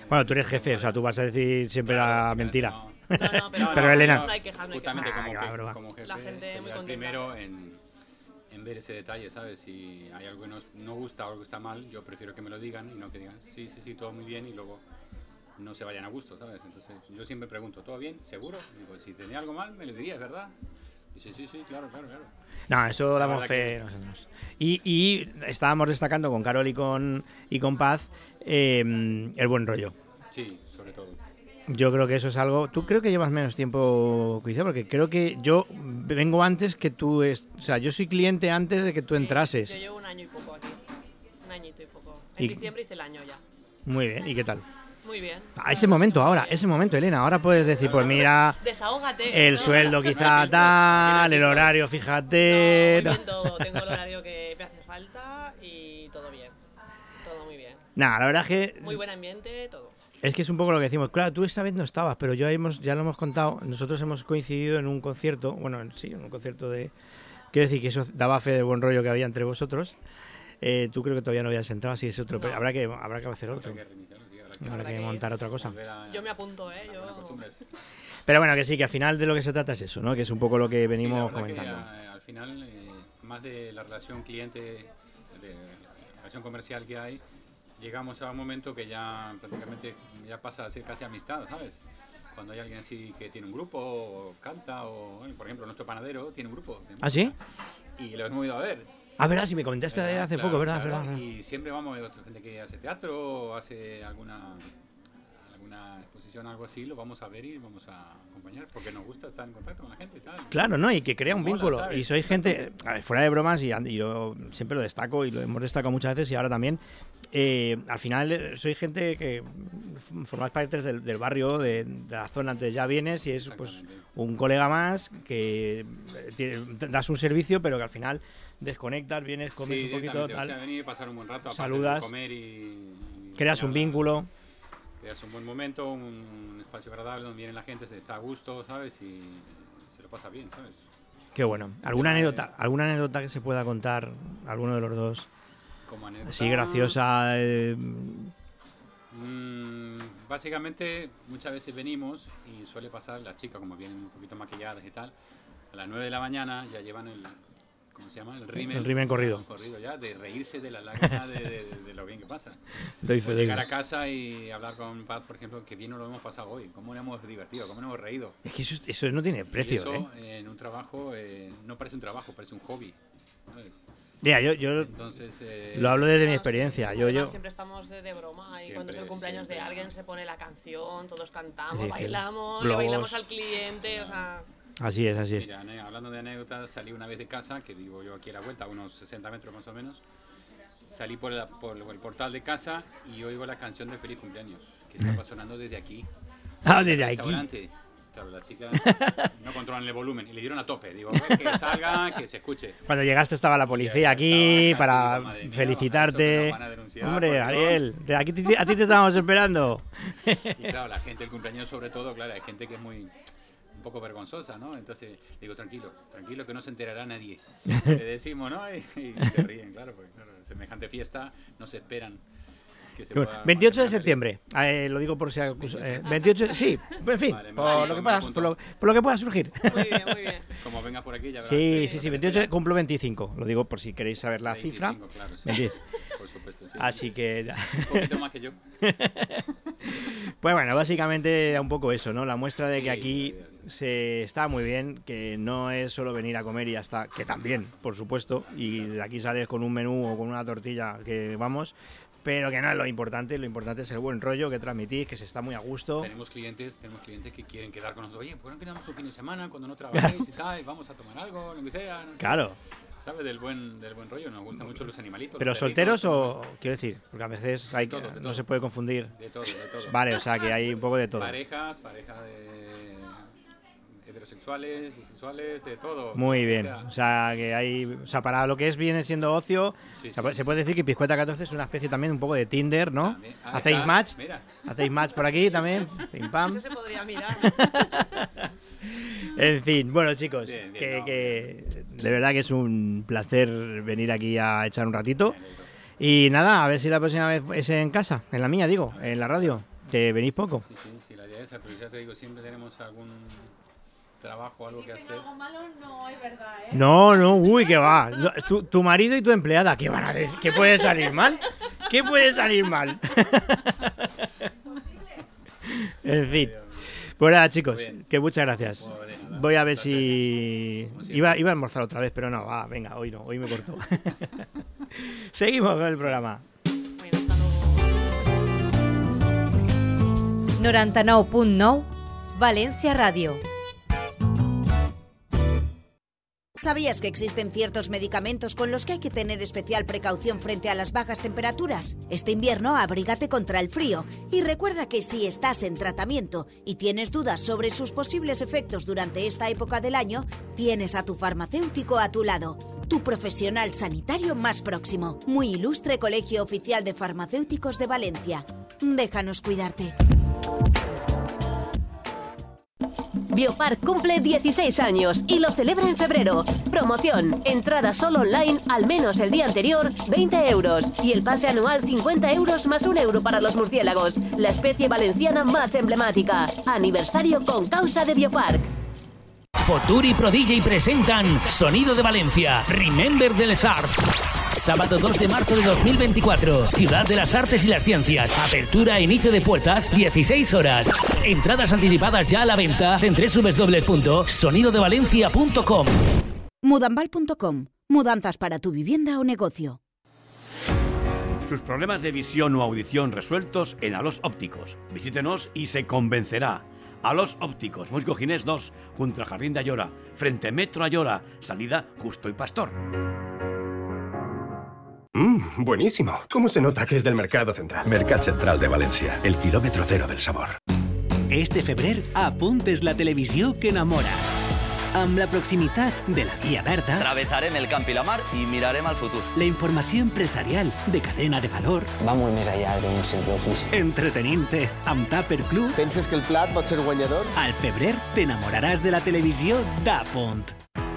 Bueno, tú eres jefe, o sea, tú vas a decir siempre la mentira. No, no, pero, Pero Elena. No hay quejas, no hay Justamente quejas. como, Ah, como jefe, La gente muy primero en, en ver ese detalle, ¿sabes? Si hay algo que no, no gusta o algo que está mal, yo prefiero que me lo digan y no que digan, sí, sí, sí, todo muy bien y luego no se vayan a gusto, ¿sabes? Entonces yo siempre pregunto, ¿todo bien? ¿Seguro? Digo, si tenía algo mal, me lo dirías, ¿verdad? Y sí, sí, sí, claro, claro, claro. No, eso damos fe que- nosotros. Y, y estábamos destacando con Carol y con, y con Paz eh, el buen rollo. Sí. Yo creo que eso es algo. Tú creo que llevas menos tiempo, quizá, porque creo que yo vengo antes que tú. Es, o sea, yo soy cliente antes de que tú entrases. Yo llevo un año y poco aquí. Un añito y poco. En Y- diciembre hice el año ya. Muy bien, ¿y qué tal? Muy bien. A ese momento, ahora, ese momento, Elena. Ahora puedes decir, pues mira, Desahógate. el ¿no? sueldo quizá tal, el horario, fíjate. Muy bien todo. Tengo el horario que me hace falta y todo bien. Todo muy bien. Nada, la verdad es que Muy buen ambiente, todo. Es que es un poco lo que decimos. Claro, tú esta vez no estabas, pero yo hemos, ya lo hemos contado. Nosotros hemos coincidido en un concierto, bueno, en- sí, en un concierto de. Quiero decir que eso daba fe del buen rollo que había entre vosotros. Eh, tú creo que todavía no habías entrado, así es otro. pero habrá que habrá que hacer otro. Habrá que montar otra cosa. Yo me apunto, ¿eh? Yo... Pero bueno, que sí, que al final de lo que se trata es eso, ¿no? Que es un poco lo que Sí, venimos que, comentando. a- al final, eh, más de la relación cliente, de la relación comercial que hay, llegamos a un momento que ya prácticamente ya pasa a ser casi amistad, ¿sabes? Cuando hay alguien así que tiene un grupo, o canta, o por ejemplo, nuestro panadero tiene un grupo. de ¿Ah, sí? Y lo hemos ido a ver. Ah, verdad, si me comentaste de hace Claro, poco, ¿verdad? claro, verdad. Y siempre vamos a otra gente que hace teatro o hace alguna alguna exposición algo así, lo vamos a ver y vamos a acompañar porque nos gusta estar en contacto con la gente y tal. Claro, ¿no? Y que crea un Mola, vínculo. ¿sabes? Y soy gente, ver, fuera de bromas, y, y yo siempre lo destaco y lo hemos destacado muchas veces y ahora también. eh, al final eh, soy gente que formáis parte del, del barrio, de, de la zona, entonces ya vienes y es pues un colega más que eh, tiene- das un servicio, pero que al final desconectas, vienes, comes Sí, un poquito, directamente, o tal, sea, venir pasar un buen rato, saludas, comer y, y creas un vínculo. Creas un buen momento, un espacio agradable donde viene la gente, se está a gusto, ¿sabes? Y se lo pasa bien, ¿sabes? Qué bueno. ¿Alguna anécdota, alguna anécdota que se pueda contar alguno de los dos? Como anécdota. Así graciosa. eh, Mm, básicamente, muchas veces venimos y suele pasar, las chicas como vienen un poquito maquilladas y tal, a las 9 de la mañana ya llevan el, ¿cómo se llama? El rímel. El rímel corrido. corrido ya, de reírse de la lágrima de, de- de lo bien que pasa. Doy fe, doy llegar a casa y hablar con Paz, por ejemplo, que bien nos lo hemos pasado hoy, cómo nos hemos divertido, cómo nos hemos reído. Es que eso, eso no tiene Y precio, eso, ¿eh? en un trabajo eh, no parece un trabajo, parece un hobby. ¿sabes? Mira, yo, yo Entonces, eh, lo hablo desde mi experiencia. Yo, yo, siempre estamos de, de broma y Siempre, cuando es el cumpleaños de siempre. alguien se pone la canción, todos cantamos, Sí, bailamos, le bailamos al cliente, o sea... así es, así es. Mira, hablando de anécdotas, salí una vez de casa, que vivo yo aquí a la vuelta, a unos 60 metros más o menos. Salí por, la- por el portal de casa y oigo la canción de Feliz Cumpleaños, que estaba sonando desde aquí. Ah, desde aquí. Claro, las chicas no controlan el volumen y le dieron a tope. Digo, "A ver, que salga, que se escuche. Cuando llegaste estaba la policía aquí para felicitarte. Hombre, Ariel, aquí a ti te estábamos esperando. Y claro, la gente, el cumpleaños sobre todo, claro, hay gente que es muy poco vergonzosa, ¿no? Entonces digo, tranquilo, tranquilo que no se enterará nadie. Le decimos, ¿no? Y, y se ríen, claro, porque claro, semejante fiesta no se esperan que se Qué bueno. pueda 28 de septiembre, eh, lo digo por si acaso. eh, 28, sí, en fin, Vale, por, vale, lo que me pueda, apunto. por, lo, por lo que pueda surgir. Muy bien, muy bien. Como vengas por aquí ya verás. Sí, sí, sí, 28, cumplo 25, lo digo por si queréis saber la 25, cifra. claro, sí. 20. Por supuesto, sí. Así que... Un poquito más que yo. Pues bueno, básicamente un poco eso, ¿no? La muestra de Sí, que aquí sí, se está muy bien, que no es solo venir a comer y ya está, que también, por supuesto, y de aquí sales con un menú o con una tortilla que vamos, pero que no es lo importante, lo importante es el buen rollo que transmitís, que se está muy a gusto. Tenemos clientes, tenemos clientes que quieren quedar con nosotros. Oye, ¿por qué no quedamos un fin de semana cuando no trabajéis y tal? Vamos a tomar algo, lo que sea. no sé. Claro. ¿Sabes? Del buen, del buen rollo. Nos gustan mucho los animalitos. ¿Pero los solteros o, quiero decir, porque a veces hay, todo, de no todo. se puede confundir? De todo, de todo. Vale, o sea que hay un poco de todo. Parejas, parejas de heterosexuales, bisexuales, de todo. Muy O bien, sea, o sea que hay, o sea, para lo que es viene siendo ocio, Sí, sí, sí, se puede decir que Piscueta 14 es una especie también un poco de Tinder, ¿no? También. Ah, Hacéis está, match, mira. hacéis match por aquí también, pim pam. Eso se podría mirar. En fin, bueno chicos, Bien, bien, que, no, que de verdad que es un placer venir aquí a echar un ratito. Y nada, a ver si la próxima vez es en casa, en la mía digo, en la radio, que venís poco. Sí, sí, sí, la idea es esa, pero ya te digo, siempre tenemos algún trabajo, algo que hacer. malo no es verdad, ¿eh? No, no, uy, que va. No, tu, tu marido y tu empleada, ¿qué van a decir? ¿Qué puede salir mal? ¿Qué puede salir mal? en fin. Pues nada, chicos, que muchas gracias. Voy a ver si... Iba, iba a almorzar otra vez, pero no, va, venga, hoy no, hoy me corto. Seguimos con el programa. 99.9 València Ràdio. ¿Sabías que existen ciertos medicamentos con los que hay que tener especial precaución frente a las bajas temperaturas? Este invierno abrígate contra el frío y recuerda que si estás en tratamiento y tienes dudas sobre sus posibles efectos durante esta época del año, tienes a tu farmacéutico a tu lado, tu profesional sanitario más próximo. Muy ilustre Colegio Oficial de Farmacéuticos de Valencia. Déjanos cuidarte. Biopark cumple 16 años y lo celebra en febrero. Promoción, entrada solo online al menos el día anterior, 20 euros. Y el pase anual 50 euros más un euro para los murciélagos, la especie valenciana más emblemática. Aniversario con causa de Biopark. Futuri Pro DJ presentan Sonido de Valencia, Remember de les Arts. Sábado 2 de marzo de 2024, Ciudad de las Artes y las Ciencias. Apertura e inicio de puertas, 16 horas. Entradas anticipadas ya a la venta en www.sonidodevalencia.com. Mudambal.com. Mudanzas para tu vivienda o negocio. Sus problemas de visión o audición resueltos en Alos Ópticos. Visítenos y se convencerá. Alos Ópticos, Musgo Ginés 2, junto al Jardín de Ayora, frente Metro Ayora, salida Justo y Pastor. Mmm, buenísimo. ¿Cómo se nota que es del Mercado Central? Mercat Central de València, el quilòmetre cero del sabor. Este febrer apuntes la televisió que enamora. Amb la proximitat de la Via Verda, Travessarem el camp i la mar i mirarem al futur. la informació empresarial de cadena de valor, Va molt més allà d'un simple ofici. entretenint-te amb Tupper Club... Penses que el plat pot ser guanyador? Al febrer t'enamoraràs de la televisió d'A punt.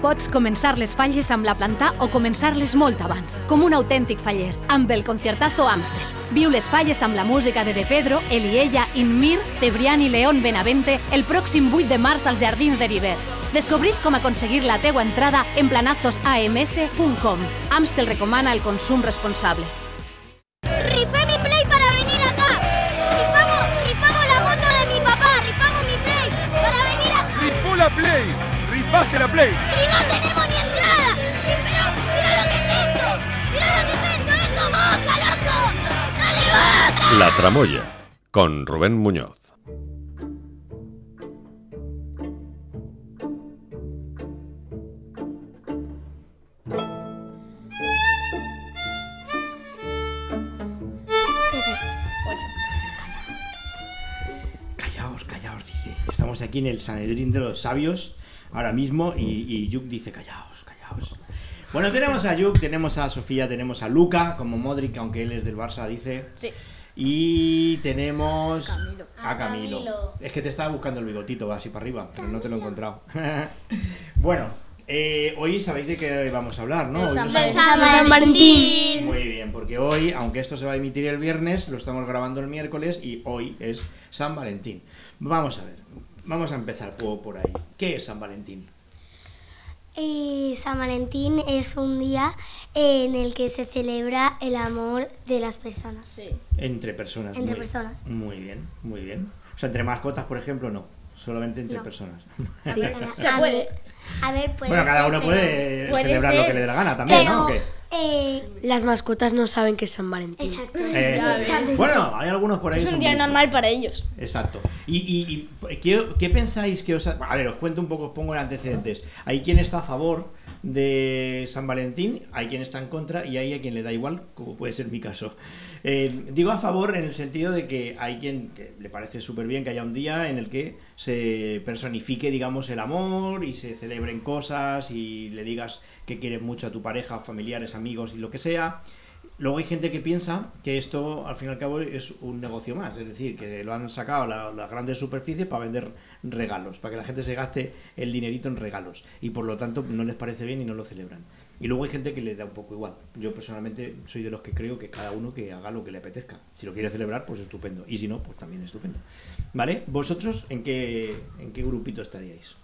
Pots començar les falles amb la planta o començar-les molt abans, com un autèntic faller, amb el Conciertazo Amstel. Viu les falles amb la música de De Pedro, Eliella, Inmir, Cebrián i León Benavente el pròxim 8 de març als Jardins de Vivers. Descobrís com aconseguir la teua entrada en planazosams.com. Amstel recomana el consum responsable. ¡Rifaste la Play! Y no tenemos ni entrada. Y pero, mira lo que es esto. Mira lo que es esto. Esto boca, loco. Dale, boca. La Tramoya, con Rubén Muñoz. Callaos, callaos, dice. Estamos aquí aquí en el Sanedrín de los Sabios ahora mismo y, y Yuk dice callaos, callaos. Bueno, tenemos a Yuk, tenemos a Sofía, tenemos a Luca como Modric, aunque él es del Barça, dice. Sí. Y tenemos Camilo. a Camilo. Camilo. Es que te estaba buscando el bigotito así para arriba, pero no te lo he encontrado. bueno, eh, hoy sabéis de qué vamos a hablar, ¿no? Hoy San, San Valentín. Muy bien, porque hoy, aunque esto se va a emitir el viernes, lo estamos grabando el miércoles y hoy es San Valentín. Vamos a ver, vamos a empezar por, por ahí. ¿Qué es San Valentín? Eh, San Valentín es un día en el que se celebra el amor de las personas. Entre personas. Entre muy- personas. Muy bien, muy bien. O sea, entre mascotas, por ejemplo, no. Solamente entre No. personas. Sí, se puede. A ver, puede Bueno, cada ser, uno puede celebrar lo que le dé la gana también, ¿no? Eh, Las mascotas no saben que es San Valentín. Exacto. Eh, bueno, hay algunos por ahí. Es un día normal para ellos. Exacto. ¿Y, y- y ¿qué, qué pensáis que os... ha- A ver, os cuento un poco, os pongo en antecedentes. Hay quien está a favor de San Valentín, hay quien está en contra y hay a quien le da igual, como puede ser mi caso. Eh, digo a favor en el sentido de que hay quien le parece súper bien que haya un día en el que se personifique, digamos, el amor y se celebren cosas y le digas que quieres mucho a tu pareja, familiares, amigos y lo que sea. Luego hay gente que piensa que esto, al fin y al cabo, es un negocio más. Es decir, que lo han sacado las grandes superficies para vender regalos, para que la gente se gaste el dinerito en regalos. Y por lo tanto no les parece bien y no lo celebran. Y luego hay gente que le da un poco igual. Yo personalmente soy de los que creo que cada uno que haga lo que le apetezca. Si lo quiere celebrar, pues estupendo. Y si no, pues también estupendo. ¿Vale? ¿Vosotros en qué, en qué grupito estaríais?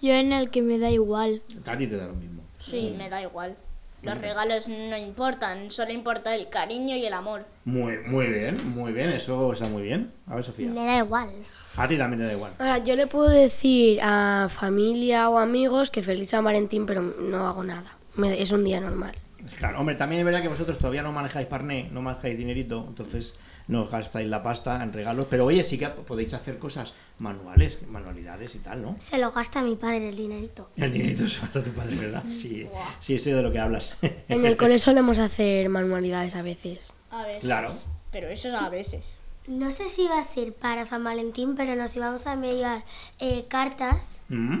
Yo en el que me da igual. A ti te da lo mismo. Sí, me da igual. Los regalos no importan, solo importa el cariño y el amor. Muy, muy bien, muy bien. Eso está muy bien. A ver, Sofía. Me da igual. A ti también te da igual. Ahora, yo le puedo decir a familia o amigos que feliz San Valentín, pero no hago nada. Me- es un día normal. Claro, hombre, también es verdad que vosotros todavía no manejáis parné, no manejáis dinerito, entonces no gastáis la pasta en regalos, pero oye, sí que podéis hacer cosas manuales, manualidades y tal, ¿no? Se lo gasta mi padre el dinerito. El dinerito se gasta tu padre, ¿verdad? Sí, sí, sé de lo que hablas. En el cole solemos hacer manualidades a veces. A ver. Claro. Pero eso es a veces. No sé si va a ser para San Valentín, pero nos íbamos a enviar eh, cartas Mm.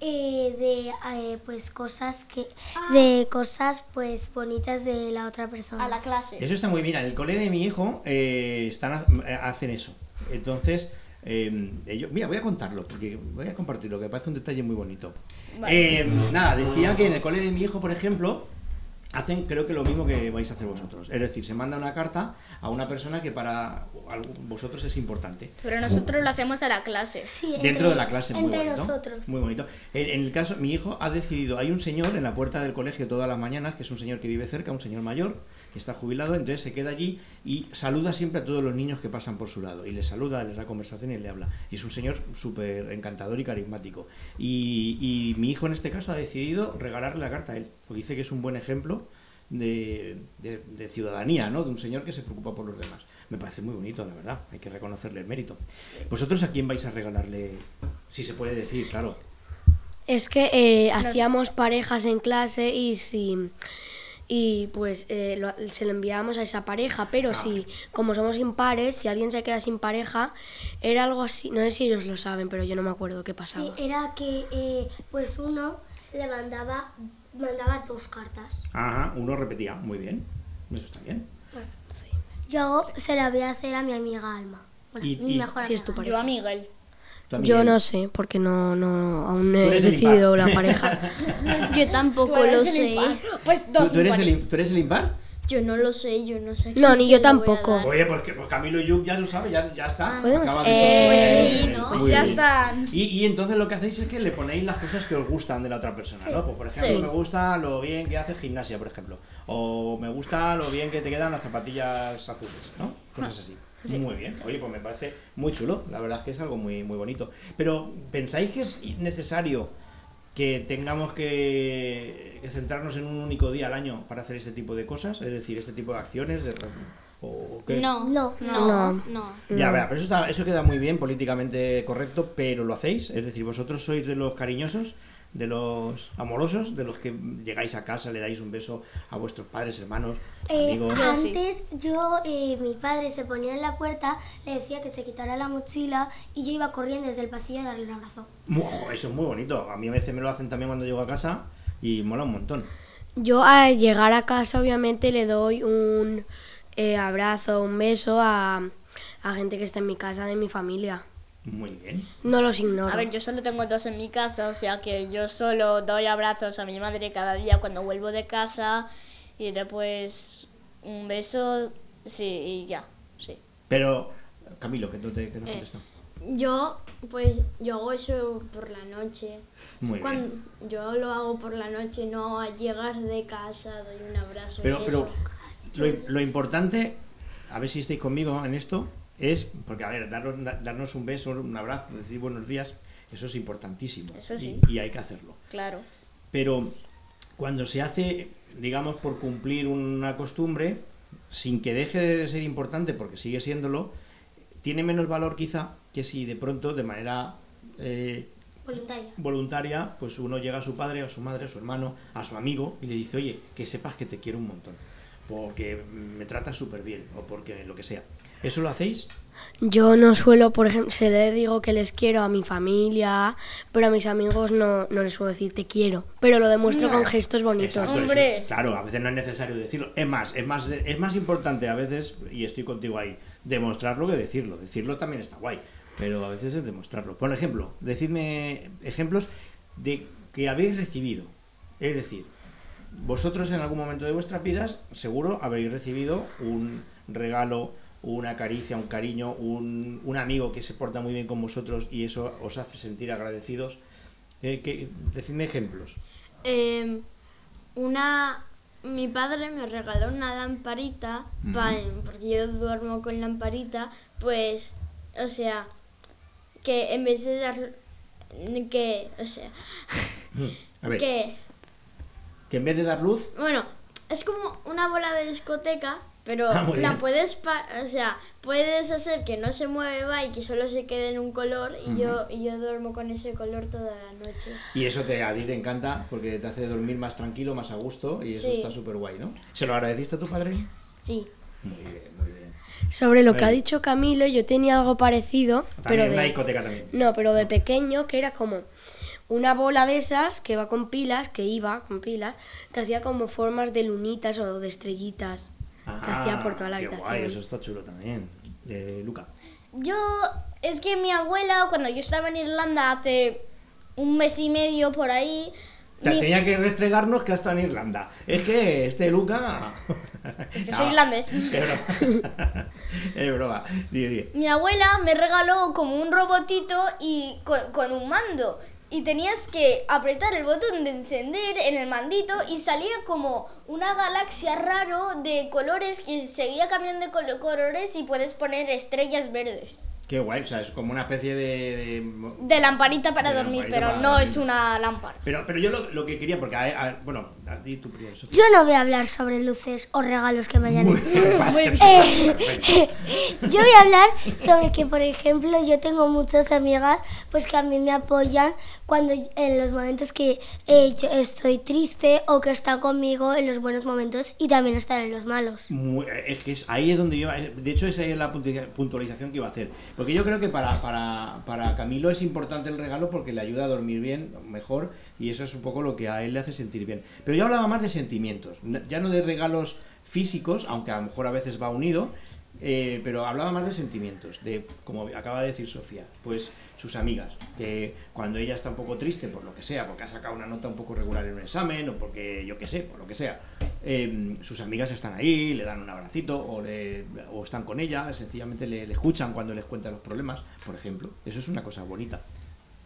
Eh, de eh, pues cosas que de cosas pues bonitas de la otra persona. A la clase. Eso está muy bien. En el cole de mi hijo eh, están, ha- hacen eso. Entonces, eh, ellos, mira, voy a contarlo, porque voy a compartirlo, que me parece un detalle muy bonito. Vale. Eh, nada, decía que en el cole de mi hijo, por ejemplo, hacen creo que lo mismo que vais a hacer vosotros. Es decir, se manda una carta a una persona que para vosotros es importante. Pero nosotros lo hacemos a la clase. Dentro de la clase, muy entre bonito. nosotros. Muy bonito. En, en el caso, mi hijo ha decidido, hay un señor en la puerta del colegio todas las mañanas, que es un señor que vive cerca, un señor mayor, que está jubilado, entonces se queda allí y saluda siempre a todos los niños que pasan por su lado. Y les saluda, les da conversación y le habla. Y es un señor súper encantador y carismático. Y, y mi hijo en este caso ha decidido regalarle la carta a él, porque dice que es un buen ejemplo de, de- de ciudadanía, ¿no? De un señor que se preocupa por los demás. Me parece muy bonito, la verdad. Hay que reconocerle el mérito. ¿Vosotros a quién vais a regalarle? Si se puede decir, claro. Es que eh, hacíamos parejas en clase y si y pues eh, lo- se lo enviábamos a esa pareja, pero si como somos impares, si alguien se queda sin pareja, era algo así, no sé si ellos lo saben, pero yo no me acuerdo qué Sí, pasaba. era que eh, pues uno le mandaba mandaba dos cartas. Ajá, uno repetía. Muy bien. Eso está bien. Yo se la voy a hacer a mi amiga Alma. Bueno, Y- mi y- mejor Si es tu amiga. pareja. Yo a Miguel. Tú a Yo Miguel. no sé, porque no, no aún no Tú he eres el decidido impar. la pareja. Yo tampoco Tú eres lo el sé. impar. Pues ¿Tú, dos tú eres el, im- ¿Tú eres el impar? Yo no lo sé, yo no sé. No, ni yo tampoco. Oye, pues, que, pues Camilo Yuc ya lo sabe, ya, ya está. Podemos- Acaba de eh, ser- pues sí, ¿no? Muy Pues ya bien. están. Y, y entonces lo que hacéis es que le ponéis las cosas que os gustan de la otra persona, ¿no? Pues por ejemplo, Sí. me gusta lo bien que hace gimnasia, por ejemplo. O me gusta lo bien que te quedan las zapatillas azules, ¿no? Cosas así. Muy bien. Oye, pues me parece muy chulo. La verdad es que es algo muy, muy bonito. Pero, ¿pensáis que es necesario que tengamos que, que centrarnos en un único día al año para hacer este tipo de cosas? Es decir, este tipo de acciones. De, o qué? No, no, No. no, no. Ya, vea, pero eso, está- eso queda muy bien, políticamente correcto, pero ¿lo hacéis? Es decir, ¿vosotros sois de los cariñosos de los amorosos, de los que llegáis a casa, le dais un beso a vuestros padres, hermanos, Eh, amigos. antes yo, eh, mi padre se ponía en la puerta, le decía que se quitara la mochila y yo iba corriendo desde el pasillo a darle un abrazo. Ojo, eso es muy bonito. A mí a veces me lo hacen también cuando llego a casa y mola un montón. Yo al llegar a casa obviamente le doy un eh, abrazo, un beso a, a gente que está en mi casa, de mi familia. Muy bien. No los ignoro. A ver, yo solo tengo dos en mi casa, o sea que yo solo doy abrazos a mi madre cada día cuando vuelvo de casa y después un beso, sí, y ya, sí. Pero, Camilo, que tú te que no Eh. Yo, pues, yo hago eso por la noche. Muy Cuando yo lo hago por la noche, no al llegar de casa doy un abrazo. y Pero, eso. pero lo, lo importante, a ver si estáis conmigo en esto, es, porque a ver, darnos, da- darnos un beso, un abrazo, decir buenos días, eso es importantísimo. Eso y- sí. y hay que hacerlo. Claro. Pero cuando se hace, digamos, por cumplir una costumbre, sin que deje de ser importante, porque sigue siéndolo, tiene menos valor quizá que si de pronto, de manera eh, Voluntaria. voluntaria, pues uno llega a su padre, a su madre, a su hermano, a su amigo y le dice, oye, que sepas que te quiero un montón, porque me tratas súper bien, o porque lo que sea. ¿Eso lo hacéis? Yo no suelo, por ejemplo, se le digo que les quiero a mi familia, pero a mis amigos no, no les suelo decir te quiero, pero lo demuestro No. con gestos bonitos. Exacto, eso- claro, a veces no es necesario decirlo. Es más, es más, es más importante a veces, y estoy contigo ahí, demostrarlo que decirlo. Decirlo también está guay, pero a veces es demostrarlo. Por ejemplo, decidme ejemplos de que habéis recibido. Es decir, vosotros en algún momento de vuestras vidas seguro habréis recibido un regalo, una caricia, un cariño, un, un amigo que se porta muy bien con vosotros y eso os hace sentir agradecidos. Eh, que, decidme ejemplos. Eh, una, mi padre me regaló una lamparita, pa- porque yo duermo con lamparita, pues, o sea, que en vez de dar, que, o sea, A ver, que, que en vez de dar luz, bueno, es como una bola de discoteca, pero Ah, la bien. puedes, pa- o sea, puedes hacer que no se mueva y que solo se quede en un color y yo y yo duermo con ese color toda la noche. y eso te, a ti te encanta porque te hace dormir más tranquilo, más a gusto y eso Sí. está súper guay, ¿no? ¿Se lo agradeciste a tu padre? Sí. Muy bien, muy bien. Sobre lo que ha dicho Camilo, yo tenía algo parecido, También pero una de, discoteca también. no, pero de pequeño, que era como una bola de esas que va con pilas, que iba con pilas, que hacía como formas de lunitas o de estrellitas, que hacía por toda la qué habitación. guay, eso está chulo también. Eh, Luca. Yo, es que mi abuela, cuando yo estaba en Irlanda hace un mes y medio por ahí, Te- mi- Tenía que restregarnos que hasta en Irlanda. Es que este Luca... Es que soy irlandés. Es broma. es broma. Di, di. mi abuela me regaló como un robotito y con, con un mando. Y tenías que apretar el botón de encender en el mandito y salía como una galaxia raro de colores que seguía cambiando de colo- colores y puedes poner estrellas verdes. Qué guay, o sea, es como una especie de... de- De lamparita para De dormir, lamparita pero para no dormir. es una lámpara. Pero, pero yo lo, lo que quería, porque... a- a- bueno, a ti tú primero. Yo no voy a hablar sobre luces o regalos que me hayan hecho. Muy bien. Eh, Perfecto. yo voy a hablar sobre que, por ejemplo, yo tengo muchas amigas pues que a mí me apoyan cuando en los momentos que eh, yo estoy triste o que están conmigo en los buenos momentos y también están en los malos. Muy- es que es- ahí es donde yo... De hecho, esa es la puntualización que iba a hacer. Porque yo creo que para, para, para Camilo es importante el regalo porque le ayuda a dormir bien, mejor, y eso es un poco lo que a él le hace sentir bien. Pero yo hablaba más de sentimientos, ya no de regalos físicos, aunque a lo mejor a veces va unido, eh, pero hablaba más de sentimientos, de, como acaba de decir Sofía, pues sus amigas, que cuando ella está un poco triste por lo que sea, porque ha sacado una nota un poco regular en un examen o porque yo qué sé, por lo que sea, eh, sus amigas están ahí, le dan un abracito o, le- o están con ella, sencillamente le, le escuchan cuando les cuenta los problemas, por ejemplo. Eso es una cosa bonita.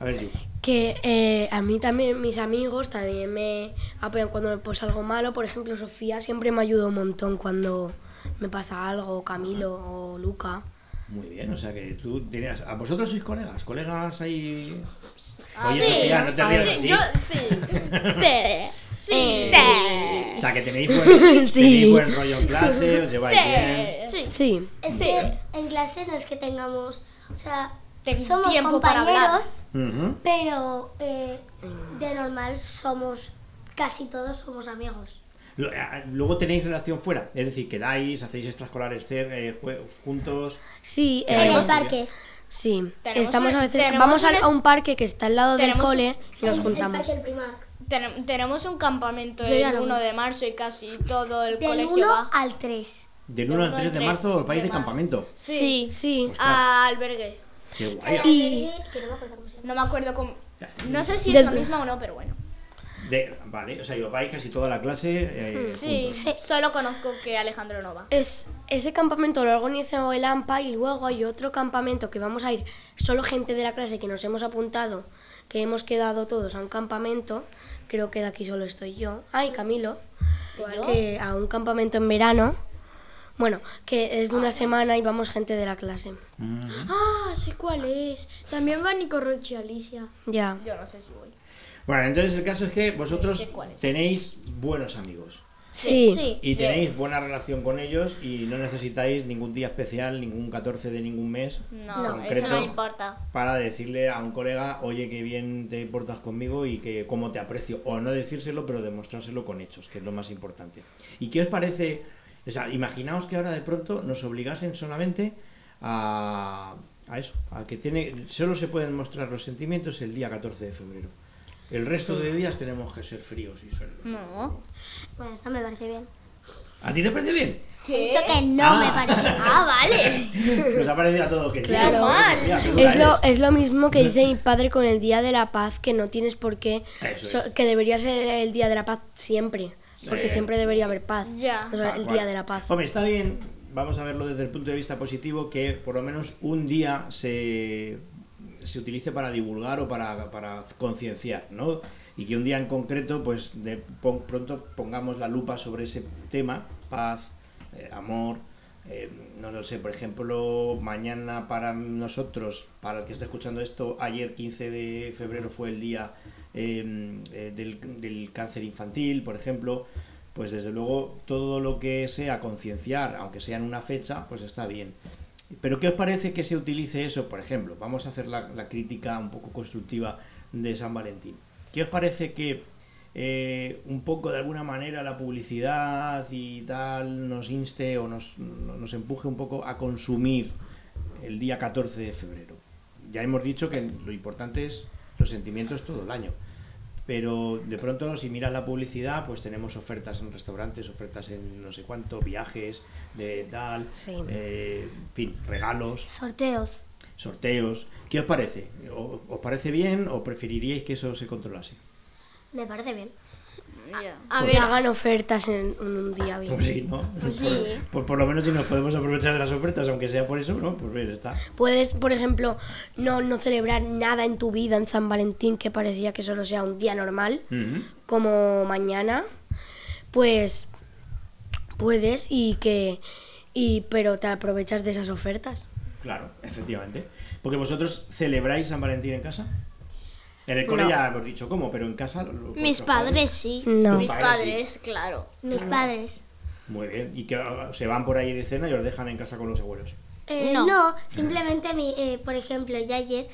A ver, Yu. Que eh, a mí también, mis amigos también me apoyan cuando me pasa algo malo. Por ejemplo, Sofía siempre me ayuda un montón cuando me pasa algo, Camilo o Luca. Muy bien, o sea que tú tienes... ¿A vosotros sois colegas? ¿Colegas ahí...? Ah, Oye, sí. Sofía, no te rías Sí, así. yo sí. Sí. Sí. O sea, que tenéis buen, Sí. tenéis buen rollo en clase, os lleváis Sí. bien. Sí. Sí. Es que en clase no es que tengamos, o sea, ten- somos tiempo para hablar. compañeros, pero eh, de normal somos, casi todos somos amigos. A- Luego tenéis relación fuera, es decir, quedáis, hacéis extraescolares eh, juntos. Sí, En el eh, parque. Sí, Tenemos estamos a veces vamos un a, un parque que está al lado del cole y nos el- el juntamos. parque del Primark. Ten- tenemos un campamento Yo el no 1 voy. de marzo y casi todo el Del colegio 1 va. al 3. Del 1 al uno 3 al de marzo os vais de de campamento. Sí, sí. Ostras. A albergue. Qué guay. Y No me acuerdo cómo. No sé si Del- es la misma o no, pero bueno. De- vale, o sea, y os vais casi toda la clase eh, Sí, juntos. solo conozco que Alejandro no va. Es, ese campamento lo ha organizado el AMPA y luego hay otro campamento que vamos a ir solo gente de la clase que nos hemos apuntado, que hemos quedado todos a un campamento. Creo que de aquí solo estoy yo. Ay, Camilo. Que a un campamento en verano. Bueno, que es de una semana y vamos gente de la clase. Ah, sé cuál es. También va Nico Roche y Alicia. Ya. Yo no sé si voy. Bueno, entonces el caso es que vosotros tenéis buenos amigos. Sí. Sí. Y Sí. tenéis buena relación con ellos y no necesitáis ningún día especial, ningún 14 de ningún mes No, eso concreto no me importa. para decirle a un colega, oye, qué bien te portas conmigo y que cómo te aprecio. O no decírselo, pero demostrárselo con hechos, que es lo más importante. ¿Y qué os parece? O sea, imaginaos que ahora de pronto nos obligasen solamente a, a eso, a que tiene, solo se pueden mostrar los sentimientos el día 14 de febrero. El resto de días tenemos que ser fríos y serios. No. Bueno, eso me parece bien. ¿A ti te parece bien? He dicho que no Ah. me parece bien. Ah, vale. Nos ha parecido a todos que sí. Claro. Qué dura Es lo, eres. es lo mismo que dice mi padre con el Día de la Paz, que no tienes por qué, Eso so- es. que debería ser el Día de la Paz siempre, porque Sí. siempre debería haber paz. Ya. O sea, Tal el cual. Día de la Paz. Hombre, está bien, vamos a verlo desde el punto de vista positivo, que por lo menos un día se, se utilice para divulgar o para, para concienciar, ¿no? Y que un día en concreto, pues de pronto pongamos la lupa sobre ese tema, paz, eh, amor, eh, no lo sé, por ejemplo, mañana para nosotros, para el que está escuchando esto, ayer 15 de febrero fue el día eh, eh, del, del cáncer infantil, por ejemplo, pues desde luego todo lo que sea concienciar, aunque sea en una fecha, pues está bien. Pero ¿qué os parece que se utilice eso? Por ejemplo, vamos a hacer la, crítica un poco constructiva de San Valentín. ¿Qué os parece que eh, un poco de alguna manera la publicidad y tal nos inste o nos, no- nos empuje un poco a consumir el día 14 de febrero? Ya hemos dicho que lo importante es los sentimientos todo el año. Pero de pronto, si miras la publicidad, pues tenemos ofertas en restaurantes, ofertas en no sé cuánto, viajes, de tal, Sí. eh, en fin, regalos, Sorteos. sorteos. ¿Qué os parece? ¿O- ¿Os parece bien o preferiríais que eso se controlase? Me parece bien. A Que ver, hagan ofertas en, un día bien. Pues sí, ¿no? Pues por, sí. por- por lo menos si nos podemos aprovechar de las ofertas, aunque sea por eso, ¿no? Pues bien, está. Puedes, por ejemplo, no, no celebrar nada en tu vida en San Valentín que parecía que solo sea un día normal, Ujú. como mañana, pues puedes y que y pero te aprovechas de esas ofertas. Claro, efectivamente. Porque vosotros celebráis San Valentín en casa. En el cole No. ya hemos dicho cómo, pero en casa. lo- mis padres sí. No. Mis padres, sí. claro. Mis padres. Muy bien. Y que se van por ahí de cena y os dejan en casa con los abuelos. Eh, No. no. simplemente, mi, eh, por ejemplo, yo ayer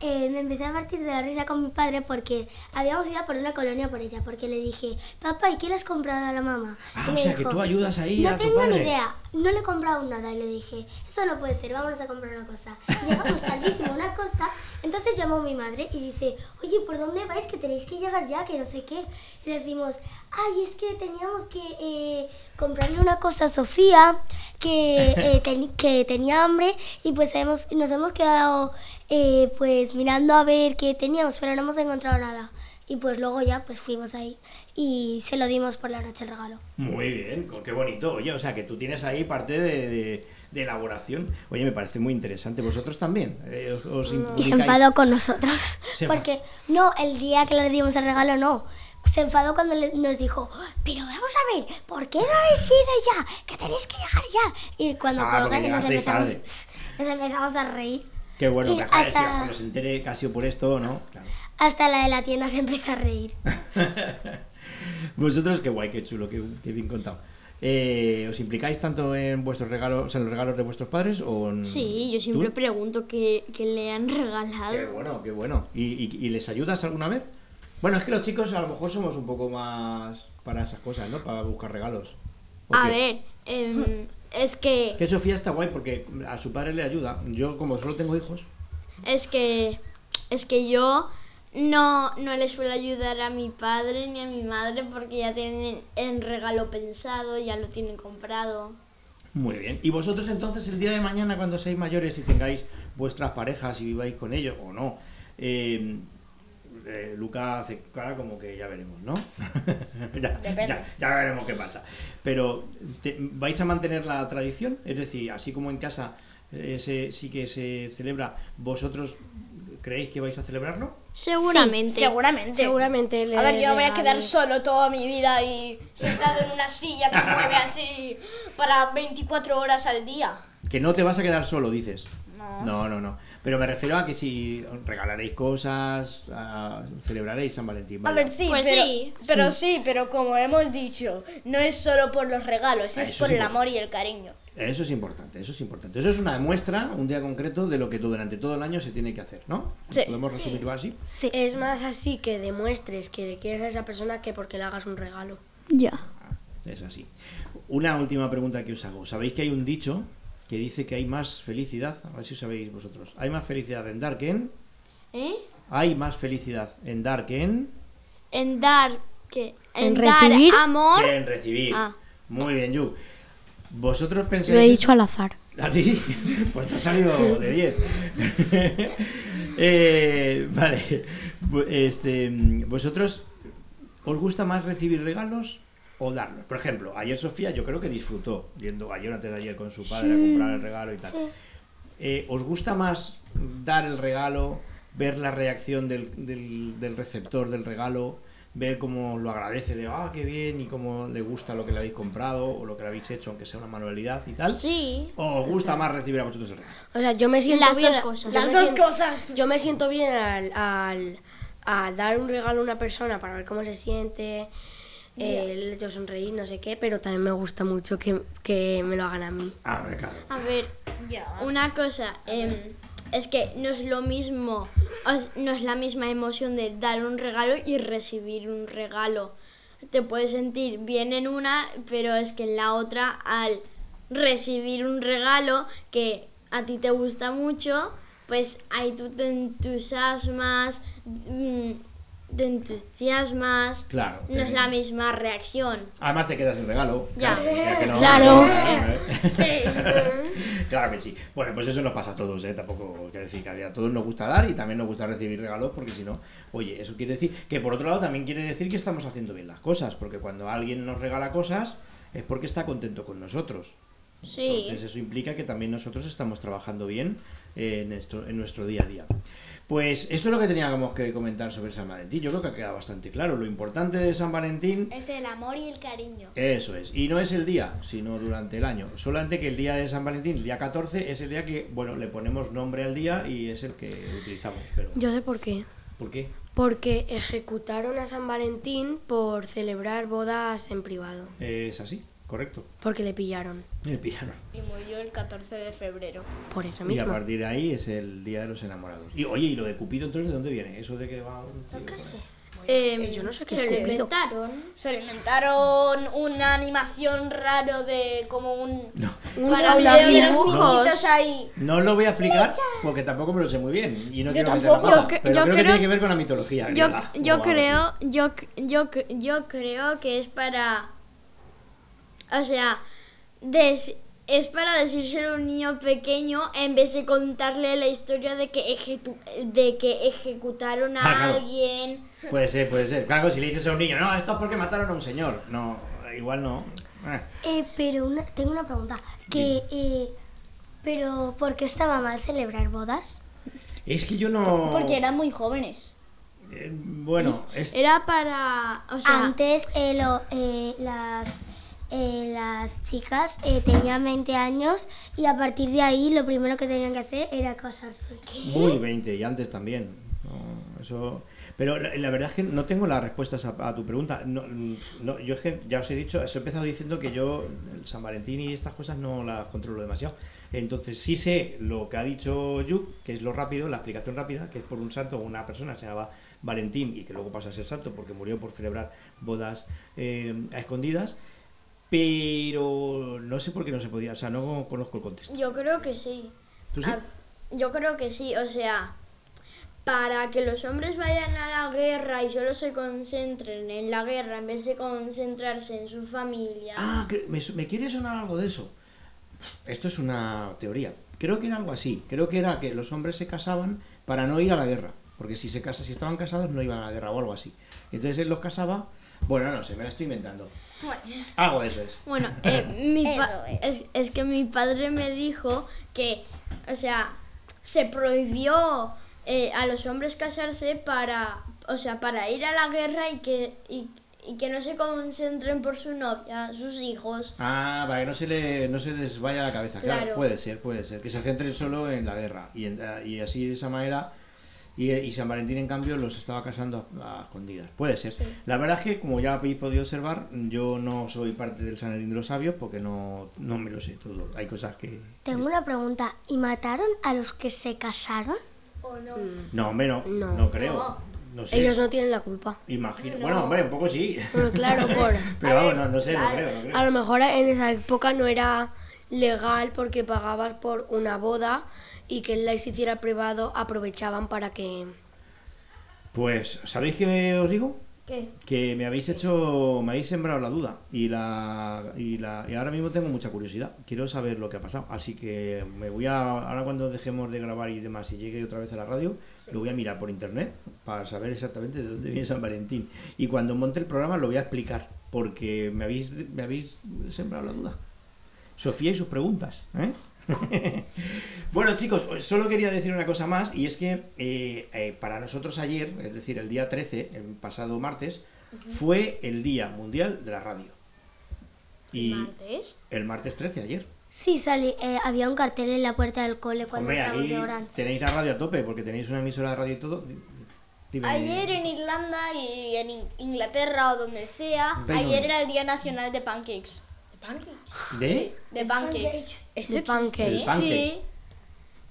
eh, me empecé a partir de la risa con mi padre porque habíamos ido a por una colonia por ella, porque le dije, papá, ¿y qué le has comprado a la mamá? Ah, Y o sea, que tú ayudas ahí No a tu tengo ni padre". idea, no le he comprado nada. Y le dije, eso no puede ser, vámonos a comprar una cosa. Llegamos tardísimo a una cosa, entonces llamó mi madre y dice, oye, ¿por dónde vais? Que tenéis que llegar ya, que no sé qué. Y le decimos, ay, es que teníamos que eh, comprarle una cosa a Sofía, que, eh, ten- que tenía hambre, y pues hemos, nos hemos quedado eh, pues mirando a ver qué teníamos, pero no hemos encontrado nada. Y pues luego ya pues fuimos ahí y se lo dimos por la noche el regalo. Muy bien, qué bonito. Oye, o sea, que tú tienes ahí parte de, de- de elaboración. Oye, me parece muy interesante. ¿Vosotros también? Eh, os- os Y se enfadó con nosotros. Se Porque, no, el día que le dimos el regalo, no. Se enfadó cuando le- nos dijo, pero vamos a ver, ¿por qué no habéis ido ya? Que tenéis que llegar ya. Y cuando Ah, colgué, nos empezamos, tarde. nos empezamos a reír. Qué bueno, que hasta- cuando se entere que ha sido por esto, ¿no? Claro. Hasta la de la tienda se empezó a reír. Vosotros, qué guay, qué chulo, qué, qué bien contado. Eh, ¿Os implicáis tanto en vuestros regalos, en los regalos de vuestros padres o en- Sí, yo siempre ¿Tú? pregunto qué, qué le han regalado. Qué bueno, qué bueno. ¿Y, y- y les ayudas alguna vez? Bueno, es que los chicos a lo mejor somos un poco más para esas cosas, ¿no? Para buscar regalos. ¿O A qué? ver, em, es que Que Sofía está guay porque a su padre le ayuda. Yo, como solo tengo hijos, es que es que yo no no les suelo ayudar a mi padre ni a mi madre porque ya tienen el regalo pensado, ya lo tienen comprado. muy bien. ¿Y vosotros entonces el día de mañana, cuando seáis mayores y tengáis vuestras parejas y viváis con ellos o no? eh, eh, Luca hace cara como que ya veremos, ¿no? ya, Depende. ya- ya veremos qué pasa. Pero, te- ¿vais a mantener la tradición? Es decir, así como en casa eh, se- sí que se celebra, ¿vosotros creéis que vais a celebrarlo? Seguramente. Sí, seguramente. Seguramente le A ver, yo no voy a quedar solo toda mi vida y sentado en una silla que mueve así para 24 horas al día. Que no te vas a quedar solo, dices. No. No, no, no. Pero me refiero a que si regalaréis cosas, ah, celebraréis San Valentín. A ver, sí, Pues pero, sí. pero sí. pero como hemos dicho, no es solo por los regalos, Ah, es eso por sí, el amor y el cariño. Eso es importante, eso es importante. Eso es una muestra, un día concreto, de lo que tú durante todo el año se tiene que hacer, ¿no? Sí. ¿Podemos resumirlo así? Es más así que demuestres que le quieres a esa persona que porque le hagas un regalo. Ya. Es así. Una última pregunta que os hago. ¿Sabéis que hay un dicho que dice que hay más felicidad? A ver si sabéis vosotros. ¿Hay más felicidad en dar que en? ¿Eh? ¿Hay más felicidad en dar que en? En dar que ¿En en, dar recibir? amor. Que en recibir. Ah. Muy bien, Yu. ¿Vosotros pensáis Lo he eso? dicho al azar. ¿Ah, sí? Pues te ha salido de 10. Eh, vale. Este, ¿Vosotros os gusta más recibir regalos o darlos? Por ejemplo, ayer Sofía yo creo que disfrutó yendo ayer antes de ayer con su padre a comprar el regalo y tal. Sí. Eh, ¿Os gusta más dar el regalo, ver la reacción del, del- del receptor del regalo, ver cómo lo agradece de, ah, qué bien, y cómo le gusta lo que le habéis comprado o lo que le habéis hecho, aunque sea una manualidad y tal? Sí. ¿O os gusta más recibir a vosotros el regalo? O sea, yo me siento Las bien. dos cosas. yo Las me dos siento- cosas. Yo me siento bien al, al- a dar un regalo a una persona para ver cómo se siente, eh, de sonreír, no sé qué, pero también me gusta mucho que, que me lo hagan a mí. Ah, claro. A ver, una cosa, em, es que no es lo mismo, no es la misma emoción de dar un regalo y recibir un regalo. Te puedes sentir bien en una, pero es que en la otra, al recibir un regalo que a ti te gusta mucho, pues ahí tú te entusiasmas, mm, te entusiasmas, Claro. no es la misma reacción. Además te quedas sin regalo. Ya. que no- Claro. Sí. claro que sí. Bueno, pues eso nos pasa a todos, ¿eh? Tampoco quiero decir que a todos nos gusta dar y también nos gusta recibir regalos porque si no, oye, eso quiere decir que por otro lado también quiere decir que estamos haciendo bien las cosas, porque cuando alguien nos regala cosas es porque está contento con nosotros. Sí. Entonces eso implica que también nosotros estamos trabajando bien eh, en nuestro día a día. Pues esto es lo que teníamos que comentar sobre San Valentín. Yo creo que ha quedado bastante claro. Lo importante de San Valentín Es el amor y el cariño. eso es. Y no es el día, sino durante el año. Solamente que el día de San Valentín, el día 14, es el día que, bueno, le ponemos nombre al día y es el que utilizamos. Pero, Yo sé por qué. ¿por qué? Porque ejecutaron a San Valentín por celebrar bodas en privado. Es así, correcto. Porque le pillaron. El piano. Y murió el 14 de febrero. Por eso Y a mismo. partir de ahí es el día de los enamorados. Y oye, ¿y lo de Cupido entonces de dónde viene? ¿Eso de que va un tío por ahí? Em, yo no sé qué se inventaron. Se inventaron una animación raro de como un... No. Para un los dibujos. ahí. No os lo voy a explicar porque tampoco me lo sé muy bien y no Yo quiero meter tampoco. Yo pero yo creo que tiene que ver con la mitología Yo, griega, yo creo, yo, yo, yo creo que es para, o sea, des- es para decírselo a un niño pequeño en vez de contarle la historia de que, ejecu- de que ejecutaron a Ah, claro. alguien. Puede ser, puede ser. Claro, si le dices a un niño, no, esto es porque mataron a un señor. No, igual no. Eh. Eh, pero una, tengo una pregunta. Que, eh, pero ¿por qué estaba mal celebrar bodas? Es que yo no. Porque eran muy jóvenes. Eh, bueno, es. Era para, o sea, Antes eh, lo- eh, las, eh, las chicas eh, tenían 20 años y a partir de ahí lo primero que tenían que hacer era casarse. Muy 20 y antes también. Eso. Pero la, verdad es que no tengo las respuestas a, tu pregunta. No, no, yo es que ya os he dicho, os he empezado diciendo que yo San Valentín y estas cosas no las controlo demasiado. Entonces sí sé lo que ha dicho Yuk, que es lo rápido, la explicación rápida, que es por un santo o una persona se llamaba Valentín y que luego pasa a ser santo porque murió por celebrar bodas eh, a escondidas. Pero no sé por qué no se podía, o sea, no conozco el contexto. Yo creo que sí. ¿Tú sí? A- yo creo que sí, o sea, para que los hombres vayan a la guerra y solo se concentren en la guerra en vez de concentrarse en su familia. Ah, me, me quiere sonar algo de eso. Esto es una teoría. Creo que era algo así. Creo que era que los hombres se casaban para no ir a la guerra. Porque si se casa, si estaban casados no iban a la guerra o algo así. Entonces él los casaba. Bueno, no sé, me la estoy inventando. Algo de eso es. Bueno, eh, mi pa- es. es que mi padre me dijo que, o sea, se prohibió eh, a los hombres casarse para, o sea, para ir a la guerra y que, y, y que no se concentren por su novia, sus hijos. Ah, para que no se le no se les vaya la cabeza. Claro, Claro. puede ser, puede ser. Que se centren solo en la guerra. Y, en- y así de esa manera. Y, y San Valentín, en cambio, los estaba casando a, a escondidas. Puede ser. La verdad es que, como ya habéis podido observar, yo no soy parte del Sanedrín de los Sabios porque no, no me lo sé todo. Hay cosas que. Tengo una pregunta. ¿Y mataron a los que se casaron? ¿O no? No, hombre, no. No, creo. No sé. Ellos no tienen la culpa. Imagino. Bueno, hombre, un poco sí. Bueno, claro, por... Pero vamos, no, no sé, no creo, no creo. A lo mejor en esa época no era legal porque pagabas por una boda y que él la hiciera privado, aprovechaban para que... Pues, ¿sabéis qué os digo? ¿Qué? Que me habéis hecho, me habéis sembrado la duda y la, y la y ahora mismo tengo mucha curiosidad. Quiero saber lo que ha pasado, así que me voy a ahora cuando dejemos de grabar y demás y llegue otra vez a la radio, lo voy a mirar por internet para saber exactamente de dónde viene San Valentín y cuando monte el programa lo voy a explicar porque me habéis me habéis sembrado la duda. Sofía y sus preguntas, ¿eh? bueno chicos, os solo quería decir una cosa más y es que eh, eh, para nosotros ayer, es decir, el día 13, el pasado martes, fue el Día Mundial de la Radio. Y ¿Martes? el martes 13, ayer. Sí, salí, eh, había un cartel en la puerta del cole cuando Hombre, aquí de Orange. tenéis la radio a tope porque tenéis una emisora de radio y todo. Dime. Ayer en Irlanda y en In- Inglaterra o donde sea, Reino ayer Unido. era el Día Nacional de Pancakes. ¿De pancakes? ¿De? Sí, de pancakes. ¿Eso De pancakes. El. Sí,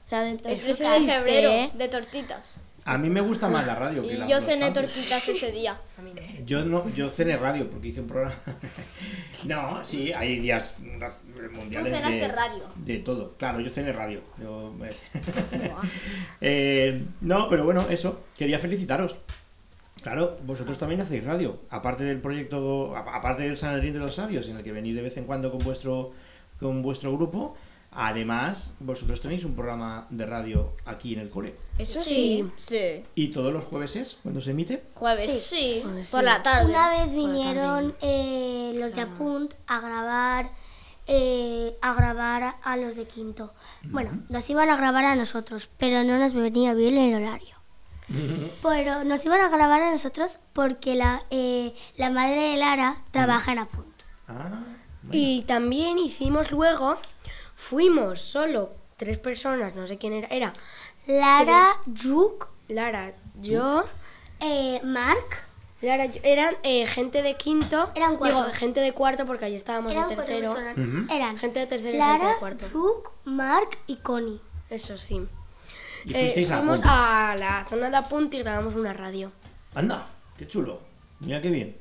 O sea, de el entonces 13 de febrero, ¿eh? de tortitas. A mí me gusta más la radio que Y la yo cené pancakes. tortitas ese día. Yo no, yo cené radio porque hice un programa. no, sí, hay días mundiales. Tú cenaste de, radio. De todo. Claro, yo cené radio. Yo Eh, no, pero bueno, eso. Quería felicitaros. Claro, vosotros también hacéis radio. Aparte del proyecto, aparte del Sanedrín de los Sabios, en el que venís de vez en cuando con vuestro, con vuestro grupo. Además, vosotros tenéis un programa de radio aquí en el cole. Eso sí. Sí. ¿Y todos los jueves es cuando se emite? Jueves, Sí. sí. Por la tarde. Una vez vinieron eh, los de Apunt a grabar eh, a grabar a, a los de quinto. Bueno, nos iban a grabar a nosotros, pero no nos venía bien el horario. Pero nos iban a grabar a nosotros porque la, eh, la madre de Lara trabaja en Apunt. Ah, Y también hicimos luego, fuimos solo tres personas, no sé quién era, era Lara, Juk, Lara, yo, eh, Mark, Lara, yo- eran eh, gente de quinto, Eran cuatro. digo, gente de cuarto porque allí estábamos eran de cuatro tercero. Eran gente de tercero y gente Lara, de cuarto. Juk, Mark y Connie. Eso sí. Y Eh, a fuimos a la zona de Apunt y grabamos una radio. Anda, qué chulo. Mira qué bien.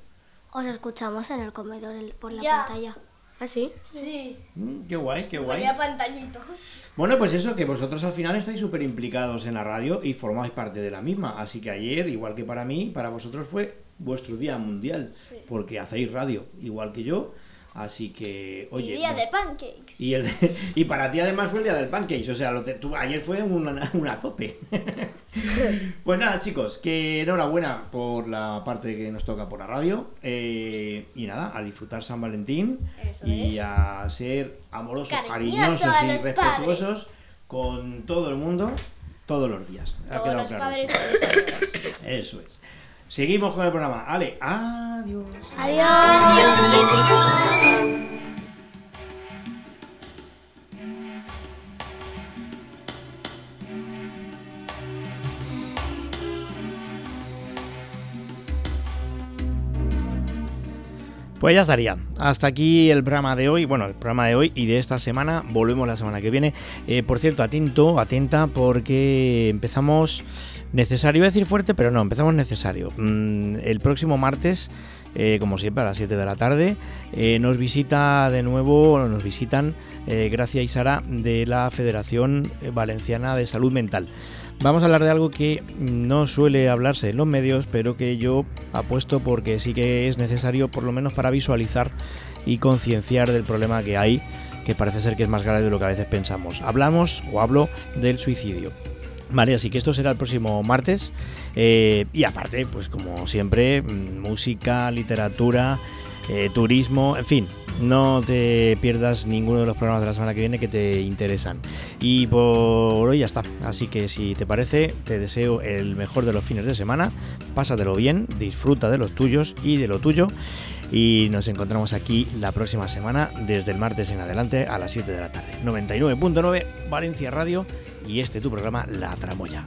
Os escuchamos en el comedor el- por la Ya. pantalla. ¿Ah, sí? Sí. Mm, qué guay, qué guay. Ponía pantallito. Bueno, pues eso, que vosotros al final estáis súper implicados en la radio y formáis parte de la misma. Así que ayer, igual que para mí, para vosotros fue vuestro día mundial. Porque hacéis radio, igual que yo. Así que, oye. y día no- de pancakes. y, el, y para ti además fue el día del pancakes, o sea, lo te- tú- ayer fue una, una tope. pues nada, chicos, que enhorabuena por la parte que nos toca por la radio. eh, y nada, a disfrutar San Valentín Eso y es. a ser amorosos, Cariñoso cariñosos y respetuosos con todo el mundo todos los días. Ha quedado los claro padres eso. Eso es. Seguimos con el programa. Ale, adiós. Adiós. adiós. Pues ya estaría. Hasta aquí el programa de hoy. Bueno, el programa de hoy y de esta semana. Volvemos la semana que viene. Eh, por cierto, atento, atenta, porque empezamos necesario. Decir fuerte, pero no, empezamos necesario. Mm, el próximo martes. eh, como siempre, a las 7 de la tarde. eh, nos visita de nuevo, nos visitan eh, Gracia y Sara de la Federación Valenciana de Salud Mental. Vamos a hablar de algo que no suele hablarse en los medios, pero que yo apuesto porque sí que es necesario, por lo menos para visualizar y concienciar del problema que hay, que parece ser que es más grave de lo que a veces pensamos. Hablamos o hablo del suicidio. Vale, así que esto será el próximo martes. eh, y aparte, pues como siempre, mm, música, literatura, eh, turismo, en fin, no te pierdas ninguno de los programas de la semana que viene que te interesan. Y por hoy ya está. Así que si te parece, te deseo el mejor de los fines de semana. Pásatelo bien, disfruta de los tuyos y de lo tuyo. Y nos encontramos aquí la próxima semana, desde el martes en adelante a las 7 de la tarde. 99.9 Valencia Radio y este tu programa La Tramoya.